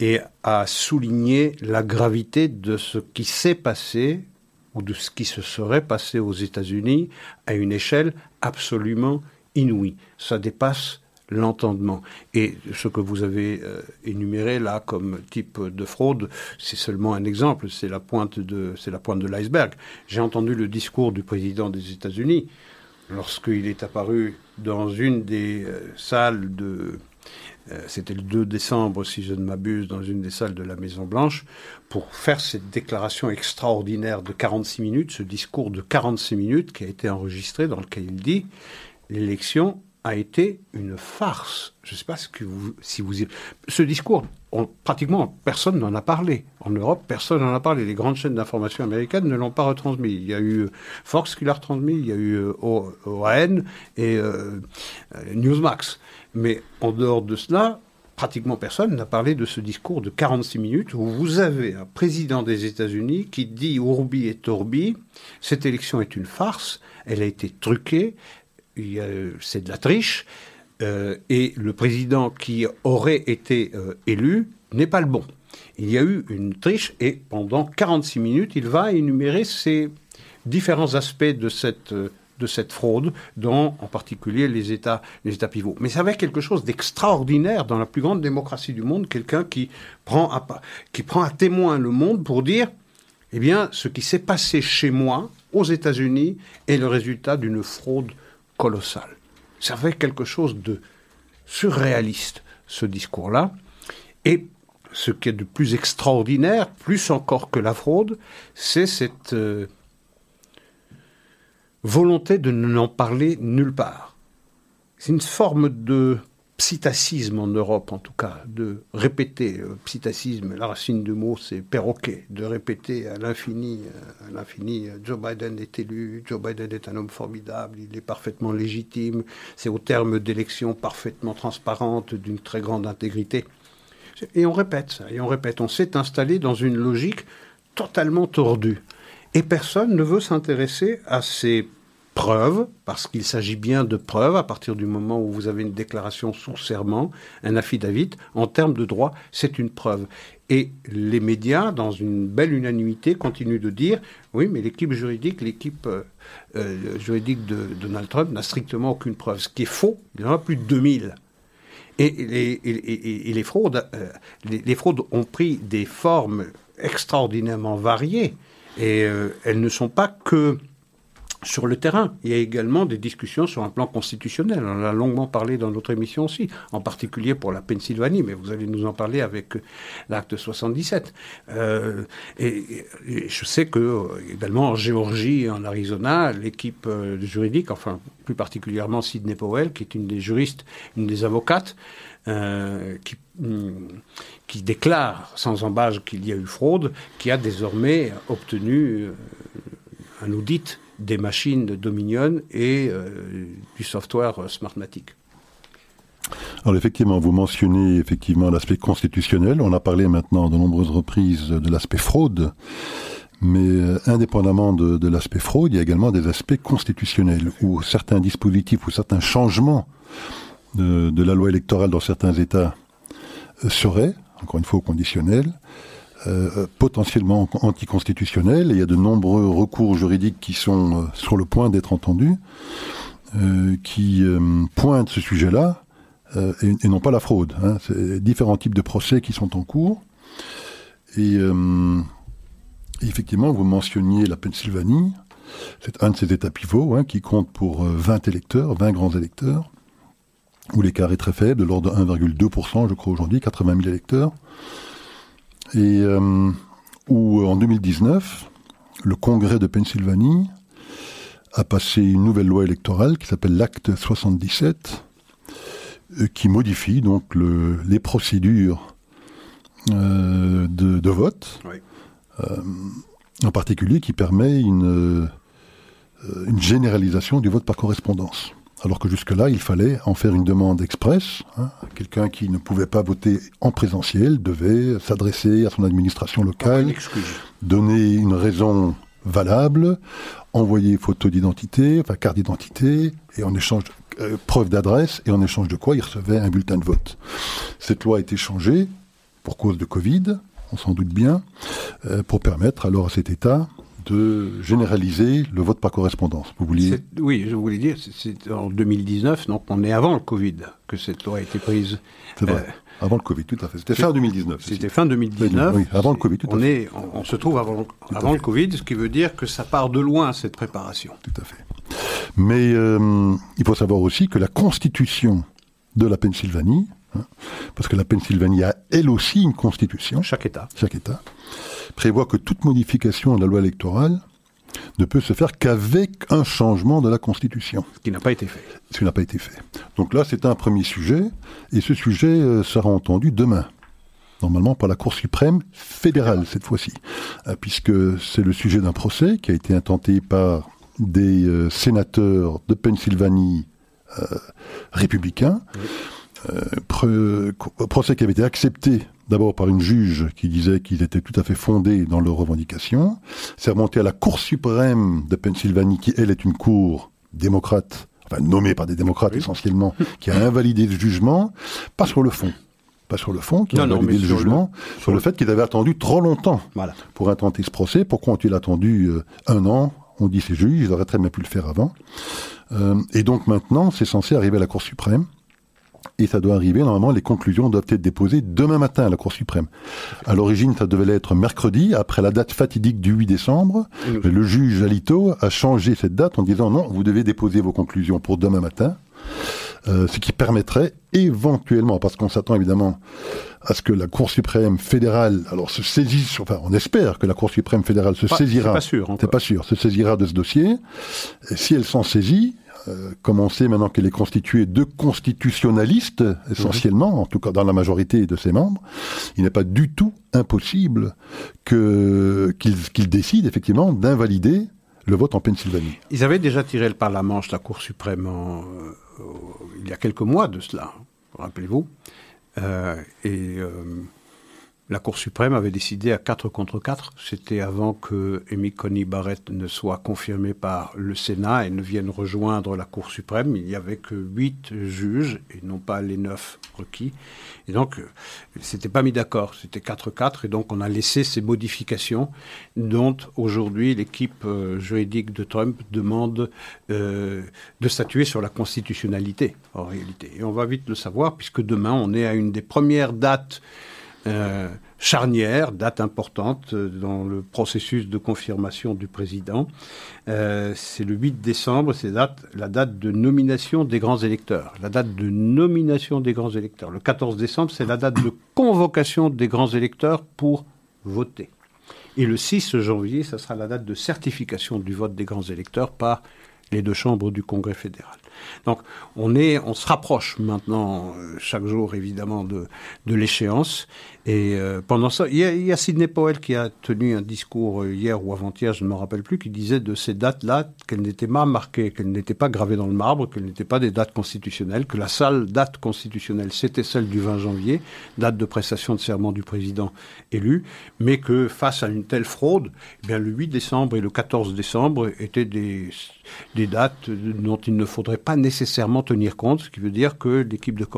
et à souligner la gravité de ce qui s'est passé ou de ce qui se serait passé aux États-Unis à une échelle absolument inouïe. Ça dépasse l'entendement. Et ce que vous avez euh, énuméré là comme type de fraude, c'est seulement un exemple, c'est la pointe de, la pointe de l'iceberg. J'ai entendu le discours du président des États-Unis lorsqu'il est apparu dans une des euh, salles de c'était le 2 décembre, si je ne m'abuse, dans une des salles de la Maison-Blanche, pour faire cette déclaration extraordinaire de 46 minutes, ce discours de 46 minutes qui a été enregistré, dans lequel il dit l'élection a été une farce. Je ne sais pas ce vous, si vous... Ce discours, pratiquement personne n'en a parlé. En Europe, personne n'en a parlé. Les grandes chaînes d'information américaines ne l'ont pas retransmis. Il y a eu Fox qui l'a retransmis, il y a eu euh, OAN et euh, Newsmax. Mais en dehors de cela, pratiquement personne n'a parlé de ce discours de 46 minutes où vous avez un président des États-Unis qui dit Urbi et Torbi, cette élection est une farce, elle a été truquée, c'est de la triche, euh, et le président qui aurait été euh, élu n'est pas le bon. Il y a eu une triche et pendant 46 minutes, il va énumérer ces différents aspects de cette euh, de cette fraude, dont en particulier les États, les États pivots. Mais ça avait quelque chose d'extraordinaire dans la plus grande démocratie du monde, quelqu'un qui prend, à, qui prend à témoin le monde pour dire, eh bien, ce qui s'est passé chez moi, aux États-Unis, est le résultat d'une fraude colossale. Ça avait quelque chose de surréaliste, ce discours-là. Et ce qui est de plus extraordinaire, plus encore que la fraude, c'est cette... Euh, volonté de n'en parler nulle part. C'est une forme de psittacisme en Europe, en tout cas, de répéter, euh, psittacisme, la racine du mot c'est perroquet, de répéter à l'infini, euh, à l'infini, euh, Joe Biden est élu, Joe Biden est un homme formidable, il est parfaitement légitime, c'est au terme d'élections parfaitement transparentes, d'une très grande intégrité. Et on répète ça, et on répète, on s'est installé dans une logique totalement tordue. Et personne ne veut s'intéresser à ces preuves, parce qu'il s'agit bien de preuves à partir du moment où vous avez une déclaration sous serment, un affidavit, en termes de droit, c'est une preuve. Et les médias, dans une belle unanimité, continuent de dire oui, mais l'équipe juridique, l'équipe euh, euh, juridique de Donald Trump n'a strictement aucune preuve. Ce qui est faux, il y en a plus de 2000. Et les, les fraudes, euh, les, fraudes ont pris des formes extraordinairement variées. Et elles ne sont pas que sur le terrain. Il y a également des discussions sur un plan constitutionnel. On en a longuement parlé dans notre émission aussi, en particulier pour la Pennsylvanie, mais vous allez nous en parler avec euh, l'acte 77. Euh, et, je sais que euh, également en Géorgie et en Arizona, l'équipe juridique, enfin plus particulièrement Sidney Powell, qui est une des juristes, une des avocates, qui, mm, qui déclare sans embâche qu'il y a eu fraude, qui a désormais obtenu un audit des machines Dominion et euh, du software Smartmatic. Alors effectivement, vous mentionnez effectivement l'aspect constitutionnel. On a parlé maintenant de nombreuses reprises de l'aspect fraude. Mais euh, indépendamment de, l'aspect fraude, il y a également des aspects constitutionnels où certains dispositifs ou certains changements de, la loi électorale dans certains États euh, seraient, encore une fois, conditionnels. Euh, potentiellement anticonstitutionnel. il y a de nombreux recours juridiques qui sont euh, sur le point d'être entendus, euh, qui pointent ce sujet-là, et, non pas la fraude. Hein. C'est différents types de procès qui sont en cours. Et effectivement, vous mentionniez la Pennsylvanie. C'est un de ces États pivots hein, qui compte pour 20 électeurs, 20 grands électeurs, où l'écart est très faible, de l'ordre de 1,2%, je crois aujourd'hui, 80 000 électeurs et euh, où en 2019, le Congrès de Pennsylvanie a passé une nouvelle loi électorale qui s'appelle l'Acte 77, euh, qui modifie donc le, les procédures euh, de, vote, en particulier qui permet une, une généralisation du vote par correspondance. Alors que jusque-là, il fallait en faire une demande express. Hein. Quelqu'un qui ne pouvait pas voter en présentiel devait s'adresser à son administration locale, donner une raison valable, envoyer photo d'identité, enfin carte d'identité, et en échange euh, preuve d'adresse, et en échange de quoi il recevait un bulletin de vote. Cette loi a été changée pour cause de Covid, on s'en doute bien, euh, pour permettre alors à cet État de généraliser le vote par correspondance. Vous vouliez Oui, je voulais dire, c'est en 2019, donc on est avant le Covid que cette loi a été prise. C'est vrai. Euh, avant le Covid, tout à fait. C'était fin 2019. C'était fin 2019. Oui, avant le Covid, tout on à fait. Est, on, se trouve avant, avant le Covid, ce qui veut dire que ça part de loin, cette préparation. Tout à fait. Mais euh, il faut savoir aussi que la constitution de la Pennsylvanie, hein, parce que la Pennsylvanie a elle aussi une constitution. Chaque État. Chaque État prévoit que toute modification de la loi électorale ne peut se faire qu'avec un changement de la Constitution. Ce qui n'a pas été fait. Ce qui n'a pas été fait. Donc là, c'est un premier sujet, et ce sujet euh, sera entendu demain. Normalement par la Cour suprême fédérale cette fois-ci, euh, puisque c'est le sujet d'un procès qui a été intenté par des euh, sénateurs de Pennsylvanie républicains, procès qui avait été accepté d'abord par une juge qui disait qu'ils étaient tout à fait fondés dans leurs revendications. C'est remonté à la Cour suprême de Pennsylvanie, qui, elle, est une cour démocrate, enfin nommée par des démocrates essentiellement, qui a invalidé le jugement, pas sur le fond. Pas sur le fond, qui a invalidé le jugement, sur, le, fait qu'ils avaient attendu trop longtemps pour intenter ce procès. Pourquoi ont-ils attendu euh, un an On dit ces juges, ils auraient très bien pu le faire avant. Euh, et donc maintenant, c'est censé arriver à la Cour suprême et ça doit arriver. Normalement, les conclusions doivent être déposées demain matin à la Cour suprême. À l'origine, ça devait être mercredi, après la date fatidique du 8 décembre. Le juge Alito a changé cette date en disant non, vous devez déposer vos conclusions pour demain matin. Euh, ce qui permettrait éventuellement, parce qu'on s'attend évidemment à ce que la Cour suprême fédérale, alors se saisisse, enfin on espère que la Cour suprême fédérale se saisira. C'est pas sûr. C'est pas sûr. Se saisira de ce dossier. Et si elle s'en saisit, euh, comme on sait maintenant qu'elle est constituée de constitutionnalistes, essentiellement, en tout cas dans la majorité de ses membres, il n'est pas du tout impossible qu'ils décident effectivement d'invalider le vote en Pennsylvanie. Ils avaient déjà tiré le par la manche, la Cour suprême, euh, il y a quelques mois de cela, rappelez-vous. Euh, et la Cour suprême avait décidé à 4 contre 4. C'était avant que Amy Coney Barrett ne soit confirmée par le Sénat et ne vienne rejoindre la Cour suprême. Il n'y avait que 8 juges et non pas les 9 requis. Et donc, c'était pas mis d'accord. C'était 4-4 et donc on a laissé ces modifications dont aujourd'hui l'équipe euh, juridique de Trump demande euh, de statuer sur la constitutionnalité en réalité. Et on va vite le savoir puisque demain on est à une des premières dates euh, charnière, date importante euh, dans le processus de confirmation du président. Euh, c'est le 8 décembre, c'est la date de nomination des grands électeurs. La date de nomination des grands électeurs. Le 14 décembre, c'est la date de convocation des grands électeurs pour voter. Et le 6 janvier, ça sera la date de certification du vote des grands électeurs par les deux chambres du Congrès fédéral. Donc on, est, on se rapproche maintenant chaque jour évidemment de, de l'échéance et euh, pendant ça, il y, a, Sidney Powell qui a tenu un discours euh, hier ou avant-hier, je ne me rappelle plus, qui disait de ces dates-là qu'elles n'étaient pas marquées, qu'elles n'étaient pas gravées dans le marbre, qu'elles n'étaient pas des dates constitutionnelles, que la seule date constitutionnelle, c'était celle du 20 janvier, date de prestation de serment du président élu, mais que face à une telle fraude, eh bien, le 8 décembre et le 14 décembre étaient des, des dates dont il ne faudrait pas nécessairement tenir compte, ce qui veut dire que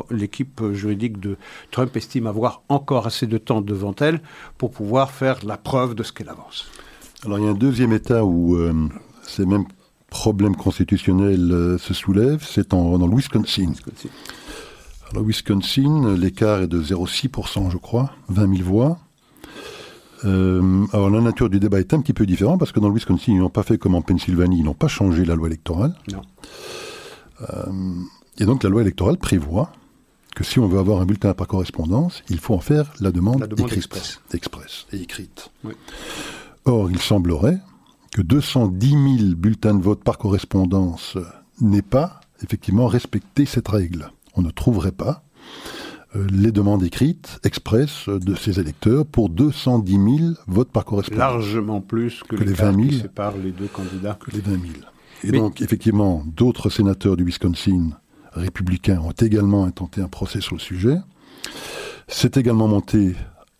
l'équipe juridique de Trump estime avoir encore assez de temps devant elle pour pouvoir faire la preuve de ce qu'elle avance. Alors il y a un deuxième État où euh, ces mêmes problèmes constitutionnels euh, se soulèvent, c'est dans le Wisconsin. Alors Wisconsin, l'écart est de 0,6%, je crois, 20 000 voix. Euh, alors la nature du débat est un petit peu différente parce que dans le Wisconsin, ils n'ont pas fait comme en Pennsylvanie, ils n'ont pas changé la loi électorale. Non. et donc la loi électorale prévoit que si on veut avoir un bulletin par correspondance, il faut en faire la demande, express. et écrite. Or, il semblerait que 210 000 bulletins de vote par correspondance n'aient pas effectivement respecté cette règle. On ne trouverait pas euh, les demandes écrites express de ces électeurs pour 210 000 votes par correspondance. Largement plus que, les 20 000 qui séparent les deux candidats. Que les 20 000. Et donc, effectivement, d'autres sénateurs du Wisconsin républicains ont également intenté un procès sur le sujet. C'est également monté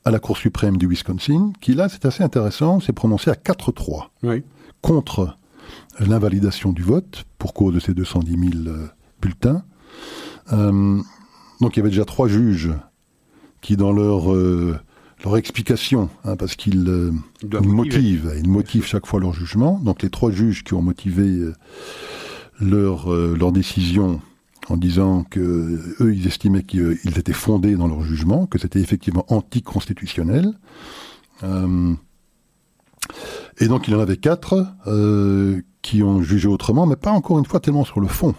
à la Cour suprême du Wisconsin, qui là, c'est assez intéressant, s'est prononcé à 4-3 Oui. contre l'invalidation du vote pour cause de ces 210 000 euh, bulletins. Euh, donc il y avait déjà trois juges qui, dans leur, euh, leur explication, hein, parce qu'ils euh, Ils motivent, ils motivent chaque fois leur jugement, donc les trois juges qui ont motivé leur, leur décision en disant que eux, ils estimaient qu'ils étaient fondés dans leur jugement, que c'était effectivement anticonstitutionnel. Euh, et donc il y en avait quatre euh, qui ont jugé autrement, mais pas encore une fois tellement sur le fond.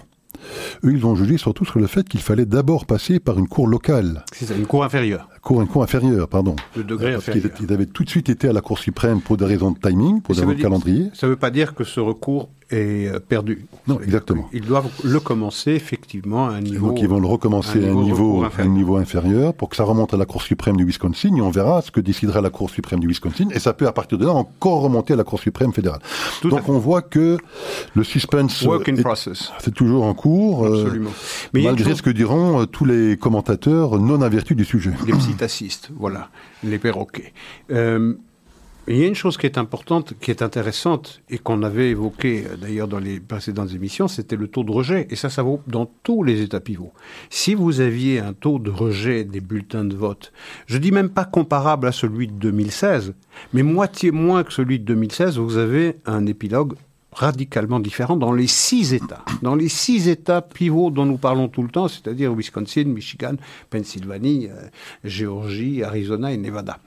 Eux, ils ont jugé surtout sur le fait qu'il fallait d'abord passer par une cour locale, C'est ça, une cour inférieure, cour, une cour inférieure, pardon. de degré Parce qu'ils inférieur. ils avaient tout de suite été à la Cour suprême pour des raisons de timing, pour des raisons de calendrier. Ça ne veut pas dire que ce recours est euh, perdu. Non, exactement. Ils doivent le commencer effectivement à un niveau. donc ils vont le recommencer à un niveau à un inférieur. niveau inférieur pour que ça remonte à la Cour suprême du Wisconsin et on verra ce que décidera la Cour suprême du Wisconsin et ça peut à partir de là encore remonter à la Cour suprême fédérale. Tout donc on voit que le suspense Work in est- process. c'est toujours en cours, euh, Absolument. Mais malgré chose- ce que diront euh, tous les commentateurs non avertis du sujet. les psittacistes, voilà, les perroquets. Euh, il y a une chose qui est importante, qui est intéressante, et qu'on avait évoqué euh, d'ailleurs dans les précédentes émissions, c'était le taux de rejet. Et ça, ça vaut dans tous les états pivots. Si vous aviez un taux de rejet des bulletins de vote, je dis même pas comparable à celui de 2016, mais moitié moins que celui de 2016, vous avez un épilogue radicalement différent dans les six États. Dans les six États pivots dont nous parlons tout le temps, c'est-à-dire Wisconsin, Michigan, Pennsylvanie, euh, Géorgie, Arizona et Nevada.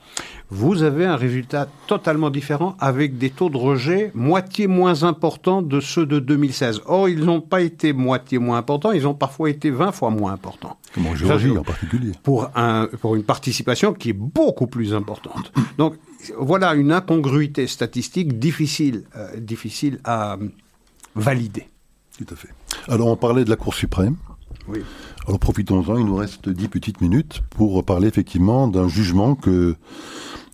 Vous avez un résultat totalement différent avec des taux de rejet moitié moins importants de ceux de 2016. Or, ils n'ont pas été moitié moins importants, ils ont parfois été 20 fois moins importants Comme en Géorgie en particulier. pour, un, pour une participation qui est beaucoup plus importante. Donc voilà une incongruité statistique difficile, euh, difficile à euh, valider. Tout à fait. Alors on parlait de la Cour suprême. Oui. Alors profitons-en, il nous reste dix petites minutes pour parler effectivement d'un jugement que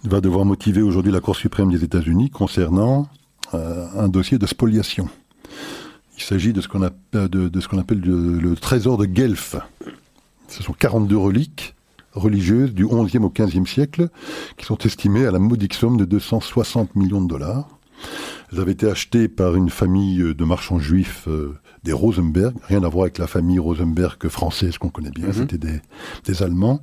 va devoir motiver aujourd'hui la Cour suprême des États-Unis concernant euh, un dossier de spoliation. Il s'agit de ce qu'on appelle, de, de ce qu'on appelle le, le trésor de Guelph. Ce sont 42 reliques religieuses du 11e au 15e siècle qui sont estimées à la modique somme de 260 millions de dollars. Elles avaient été achetées par une famille de marchands juifs euh, des Rosenberg, rien à voir avec la famille Rosenberg française qu'on connaît bien, c'était des, des Allemands,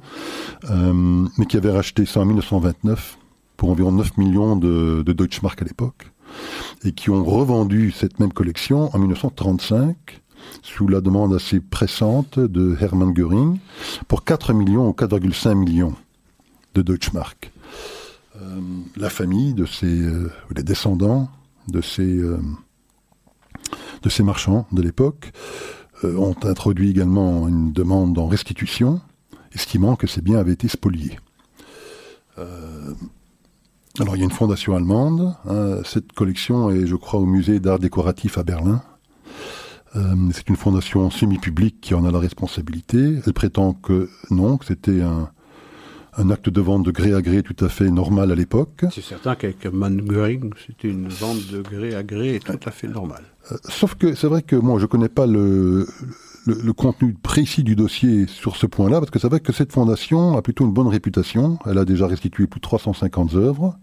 euh, mais qui avaient racheté ça en 1929 pour environ 9 millions de, de Deutschmark à l'époque, et qui ont revendu cette même collection en 1935 sous la demande assez pressante de Hermann Göring pour 4 millions ou 4,5 millions de Deutschmark. Euh, la famille de ces, euh, les descendants de ces, euh, marchands de l'époque ont introduit également une demande en restitution, estimant que ces biens avaient été spoliés. Alors il y a une fondation allemande, hein, cette collection est je crois au musée d'art décoratif à Berlin. Euh, c'est une fondation semi-publique qui en a la responsabilité. Elle prétend que non, que c'était un, un acte de vente de gré à gré tout à fait normal à l'époque. C'est certain qu'avec Mann Göring, c'était une vente de gré à gré tout à fait normale. Euh, sauf que c'est vrai que moi je connais pas le, le, le contenu précis du dossier sur ce point-là, parce que c'est vrai que cette fondation a plutôt une bonne réputation. Elle a déjà restitué plus de 350 œuvres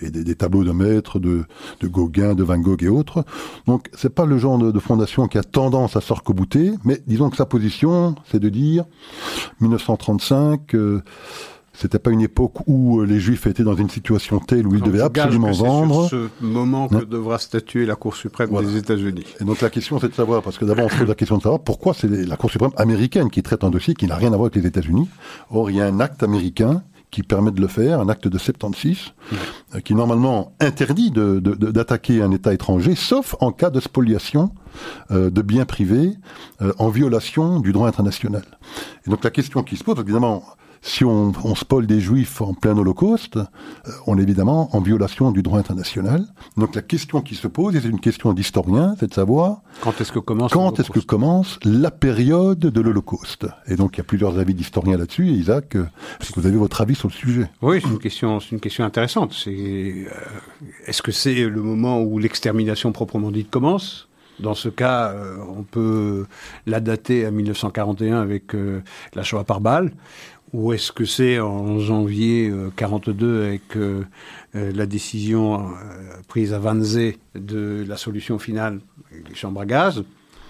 et des, des tableaux de maîtres de, de Gauguin, de Van Gogh et autres. Donc c'est pas le genre de, fondation qui a tendance à s'arc-bouter, mais disons que sa position, c'est de dire 1935. euh, c'était pas une époque où euh, les Juifs étaient dans une situation telle où ils devaient absolument c'est vendre. sur ce moment que devra statuer la Cour suprême Voilà. des États-Unis. Et donc la question c'est de savoir, parce que d'abord on se pose la question de savoir pourquoi c'est la Cour suprême américaine qui traite un dossier qui n'a rien à voir avec les États-Unis. Or il y a un acte américain qui permet de le faire, un acte de 76, euh, qui normalement interdit d'attaquer un État étranger, sauf en cas de spoliation euh, de biens privés euh, en violation du droit international. Et donc la question qui se pose, évidemment, si on, on spole des juifs en plein holocauste, euh, on est évidemment en violation du droit international. Donc la question qui se pose, et c'est une question d'historien, c'est de savoir Quand est-ce que commence quand est-ce que commence la période de l'Holocauste Et donc il y a plusieurs avis d'historiens là-dessus. Et Isaac, euh, est-ce que vous avez votre avis sur le sujet? Oui, c'est une question, c'est une question intéressante. C'est euh, est-ce que c'est le moment où l'extermination proprement dite commence? Dans ce cas, euh, on peut la dater à 1941 avec euh, la Shoah par balle, ou est-ce que c'est en janvier 42 avec la décision prise à Wannsee de la solution finale avec les chambres à gaz?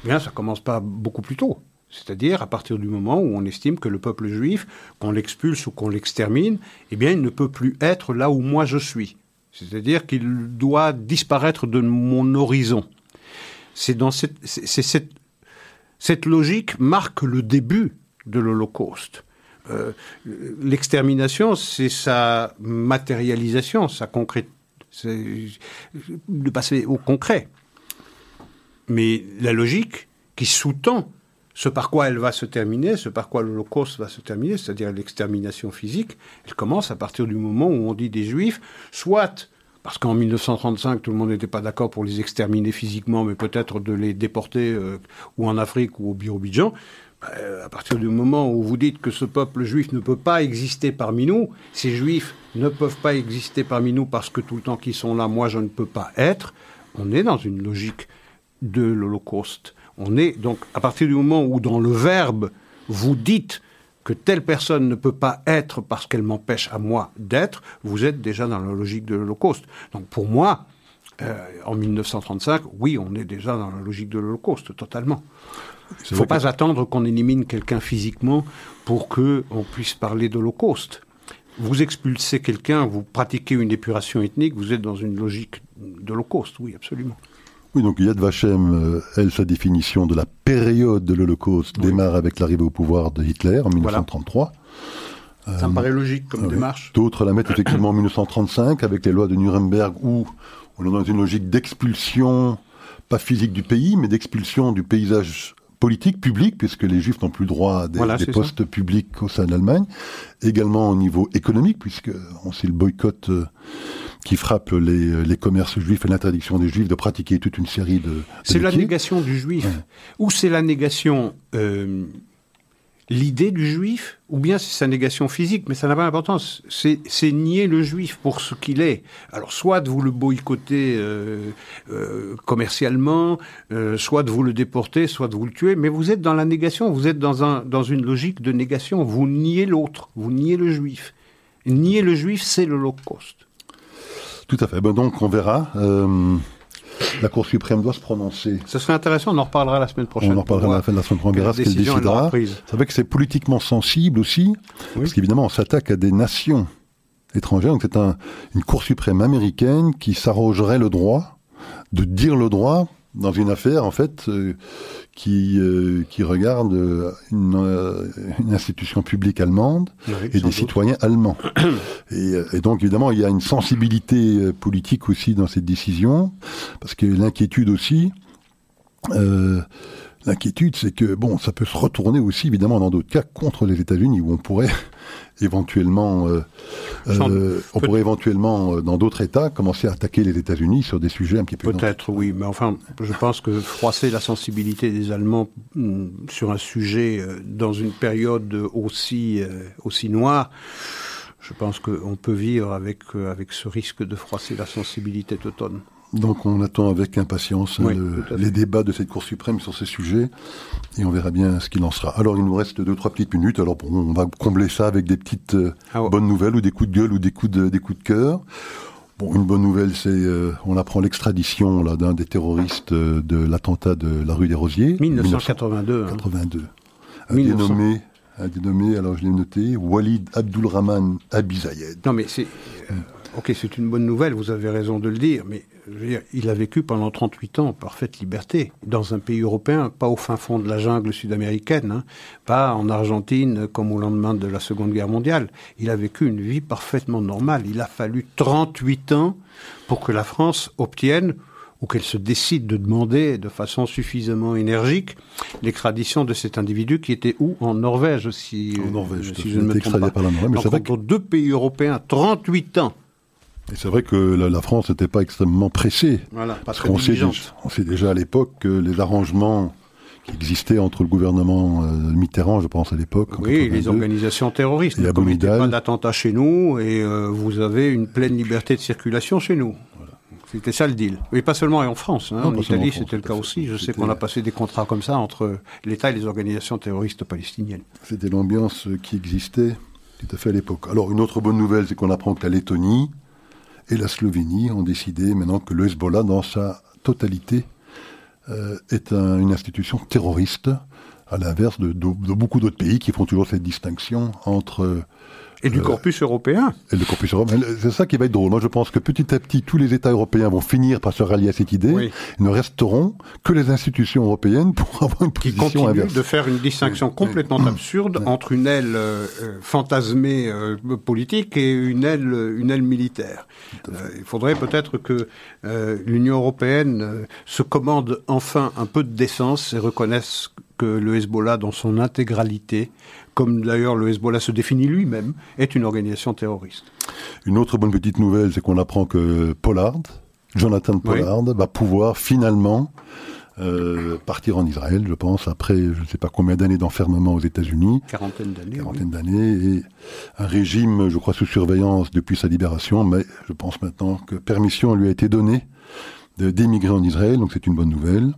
Eh Bien, ça commence pas beaucoup plus tôt. C'est-à-dire à partir du moment où on estime que le peuple juif, qu'on l'expulse ou qu'on l'extermine, eh bien, il ne peut plus être là où moi je suis. C'est-à-dire qu'il doit disparaître de mon horizon. C'est cette, cette, cette logique marque le début de l'Holocauste. Euh, l'extermination, c'est sa matérialisation, sa concrète, de passer au concret. Mais la logique qui sous-tend ce par quoi elle va se terminer, ce par quoi l'Holocauste va se terminer, c'est-à-dire l'extermination physique, elle commence à partir du moment où on dit des Juifs, soit parce qu'en 1935, tout le monde n'était pas d'accord pour les exterminer physiquement, mais peut-être de les déporter euh, ou en Afrique ou au Birobidjan. Euh, à partir du moment où vous dites que ce peuple juif ne peut pas exister parmi nous, ces juifs ne peuvent pas exister parmi nous parce que tout le temps qu'ils sont là, moi je ne peux pas être, on est dans une logique de l'Holocauste. On est donc à partir du moment où dans le verbe vous dites que telle personne ne peut pas être parce qu'elle m'empêche à moi d'être, vous êtes déjà dans la logique de l'Holocauste. Donc pour moi, euh, en 1935, oui, on est déjà dans la logique de l'Holocauste, totalement. Il ne faut pas attendre qu'on élimine quelqu'un physiquement pour qu'on puisse parler d'Holocauste. Vous expulsez quelqu'un, vous pratiquez une épuration ethnique, vous êtes dans une logique d'Holocauste, oui, absolument. Oui, donc Yad Vashem, euh, elle, sa définition de la période de l'Holocauste démarre avec l'arrivée au pouvoir de Hitler en 1933. Ça me paraît logique comme démarche. D'autres la mettent effectivement en 1935 avec les lois de Nuremberg où on est dans une logique d'expulsion, pas physique du pays, mais d'expulsion du paysage politique, public, puisque les Juifs n'ont plus droit à des, postes publics au sein de l'Allemagne. Également au niveau économique, puisque on sait le boycott euh, qui frappe les, les commerces juifs et l'interdiction des juifs de pratiquer toute une série de... c'est la négation du juif, ou c'est la négation... Euh, l'idée du juif, ou bien c'est sa négation physique, mais ça n'a pas d'importance. C'est nier le juif pour ce qu'il est. Alors, soit de vous le boycotter euh, euh, commercialement, soit de vous le déporter, soit de vous le tuer, mais vous êtes dans la négation, vous êtes dans, un, dans une logique de négation. Vous niez l'autre, vous niez le juif. Nier le juif, c'est l'Holocauste. Tout à fait. Ben donc, on verra. Euh, la Cour suprême doit se prononcer. Ce serait intéressant, on en reparlera la semaine prochaine. On en reparlera la fin de la semaine prochaine, on verra ce qu'elle décidera. C'est vrai que c'est politiquement sensible aussi, parce qu'évidemment, on s'attaque à des nations étrangères. Donc c'est un, une Cour suprême américaine qui s'arrogerait le droit de dire le droit dans une affaire, en fait, euh, qui, euh, qui regarde euh, une, institution publique allemande et des citoyens allemands. et, et, donc, évidemment, il y a une sensibilité politique aussi dans cette décision, parce que l'inquiétude aussi, L'inquiétude, c'est que bon, ça peut se retourner aussi, évidemment, dans d'autres cas, contre les États-Unis, où on pourrait éventuellement, euh, euh, on pourrait éventuellement, euh, dans d'autres États, commencer à attaquer les États-Unis sur des sujets un petit peu. Peut-être, oui, mais enfin, je pense que froisser la sensibilité des Allemands mm, sur un sujet dans une période aussi aussi noire. Je pense qu'on peut vivre avec, avec ce risque de froisser la sensibilité d'automne. Donc on attend avec impatience hein, les débats de cette Cour suprême sur ces sujets et on verra bien ce qu'il en sera. Alors il nous reste deux trois petites minutes. Alors on va combler ça avec des petites euh, ah bonnes nouvelles ou des coups de gueule ou des coups de des coups de cœur. Bon, une bonne nouvelle, c'est euh, on apprend l'extradition là d'un des terroristes euh, de l'attentat de la rue des Rosiers. 1982. 1982. Un dénommé, un dénommé, alors je l'ai noté, Walid Abdulrahman Abizayed. Non mais c'est Ok, c'est une bonne nouvelle, vous avez raison de le dire, mais il a vécu pendant 38 ans en parfaite liberté, dans un pays européen, pas au fin fond de la jungle sud-américaine, hein, pas en Argentine comme au lendemain de la Seconde Guerre mondiale. Il a vécu une vie parfaitement normale. Il a fallu 38 ans pour que la France obtienne ou qu'elle se décide de demander de façon suffisamment énergique l'extradition de cet individu qui était où? En Norvège, si, en Norvège, si je ne me trompe pas. Par la Norvège, mais vrai que... deux pays européens, 38 ans et c'est vrai que la, France n'était pas extrêmement pressée. Voilà, parce qu'on sait, on sait déjà à l'époque que les arrangements qui existaient entre le gouvernement euh, Mitterrand, je pense à l'époque. Oui, les organisations terroristes. Il n'y a pas d'attentat chez nous et euh, vous avez une pleine liberté de circulation chez nous. C'était ça le deal. Mais pas seulement en France. Hein. Non, en Italie, c'était le cas aussi. Je sais qu'on a passé des contrats comme ça entre l'État et les organisations terroristes palestiniennes. C'était l'ambiance qui existait tout à fait à l'époque. Alors, une autre bonne nouvelle, c'est qu'on apprend que la Lettonie et la Slovénie ont décidé maintenant que le Hezbollah, dans sa totalité, euh, est un- une institution terroriste, à l'inverse de beaucoup d'autres pays qui font toujours cette distinction entre Et du Euh, corpus européen. et le corpus européen. C'est ça qui va être drôle. Moi, je pense que petit à petit, tous les États européens vont finir par se rallier à cette idée. Oui. Il ne resteront que les institutions européennes pour avoir une qui position continue inverse. de faire une distinction Oui, complètement oui. absurde entre une aile euh, euh, fantasmée euh, politique et une aile, une aile militaire. Euh, il faudrait peut-être que euh, l'Union européenne euh, se commande enfin un peu de décence et reconnaisse que le Hezbollah, dans son intégralité, comme d'ailleurs le Hezbollah se définit lui-même, est une organisation terroriste. Une autre bonne petite nouvelle, c'est qu'on apprend que Pollard, Jonathan Pollard, va pouvoir finalement euh, partir en Israël, je pense, après je ne sais pas combien d'années d'enfermement aux États-Unis, Quarantaine d'années. oui. quarantaine d'années, et un régime, je crois, sous surveillance depuis sa libération, mais je pense maintenant que permission lui a été donnée d'émigrer en Israël, donc c'est une bonne nouvelle.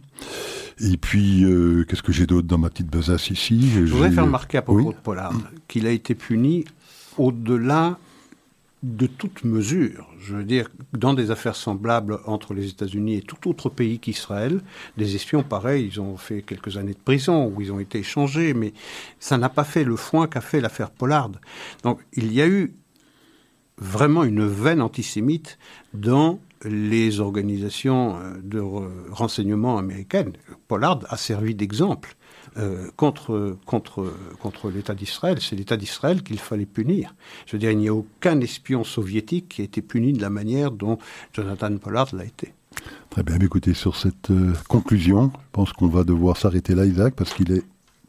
Et puis, euh, qu'est-ce que j'ai d'autre dans ma petite besace ici? Je voudrais faire remarquer à propos Oui. de Pollard qu'il a été puni au-delà de toute mesure. Je veux dire, dans des affaires semblables entre les États-Unis et tout autre pays qu'Israël, des espions pareils, ils ont fait quelques années de prison où ils ont été échangés, mais ça n'a pas fait le foin qu'a fait l'affaire Pollard. Donc il y a eu vraiment une veine antisémite dans les organisations euh, de re- renseignement américaines. Pollard a servi d'exemple euh, contre, contre, contre l'État d'Israël. C'est l'État d'Israël qu'il fallait punir. Je veux dire, il n'y a aucun espion soviétique qui a été puni de la manière dont Jonathan Pollard l'a été. Très bien, écoutez, sur cette euh, conclusion, je pense qu'on va devoir s'arrêter là, Isaac, parce qu'il est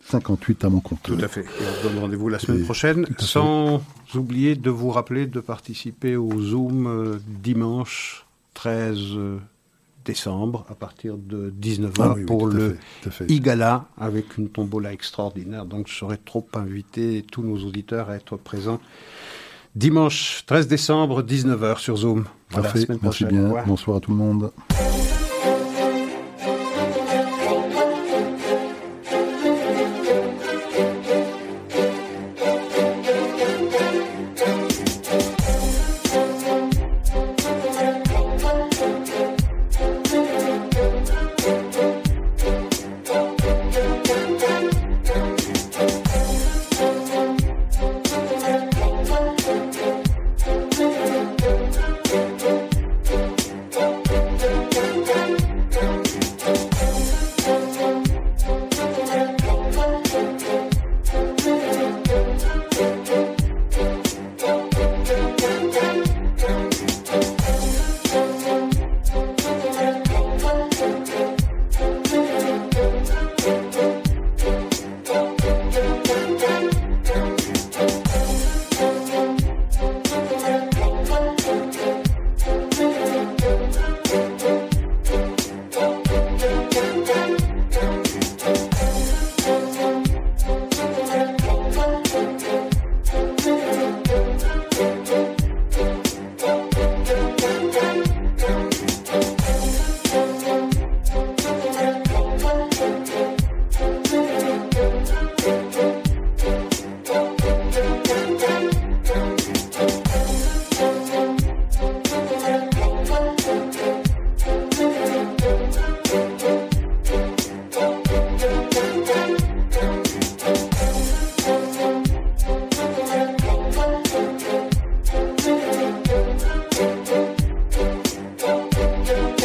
58 à mon compte. Tout à fait. Et on se donne rendez-vous la semaine Et- prochaine, sans oublier de vous rappeler de participer au Zoom dimanche 13 euh, décembre à partir de 19h Ah oui, pour le fait. IGALA avec une tombola extraordinaire. Donc je serais trop invité tous nos auditeurs à être présents dimanche 13 décembre 19h sur Zoom. Voilà, Parfait, semaine merci bien. Bonsoir à tout le monde.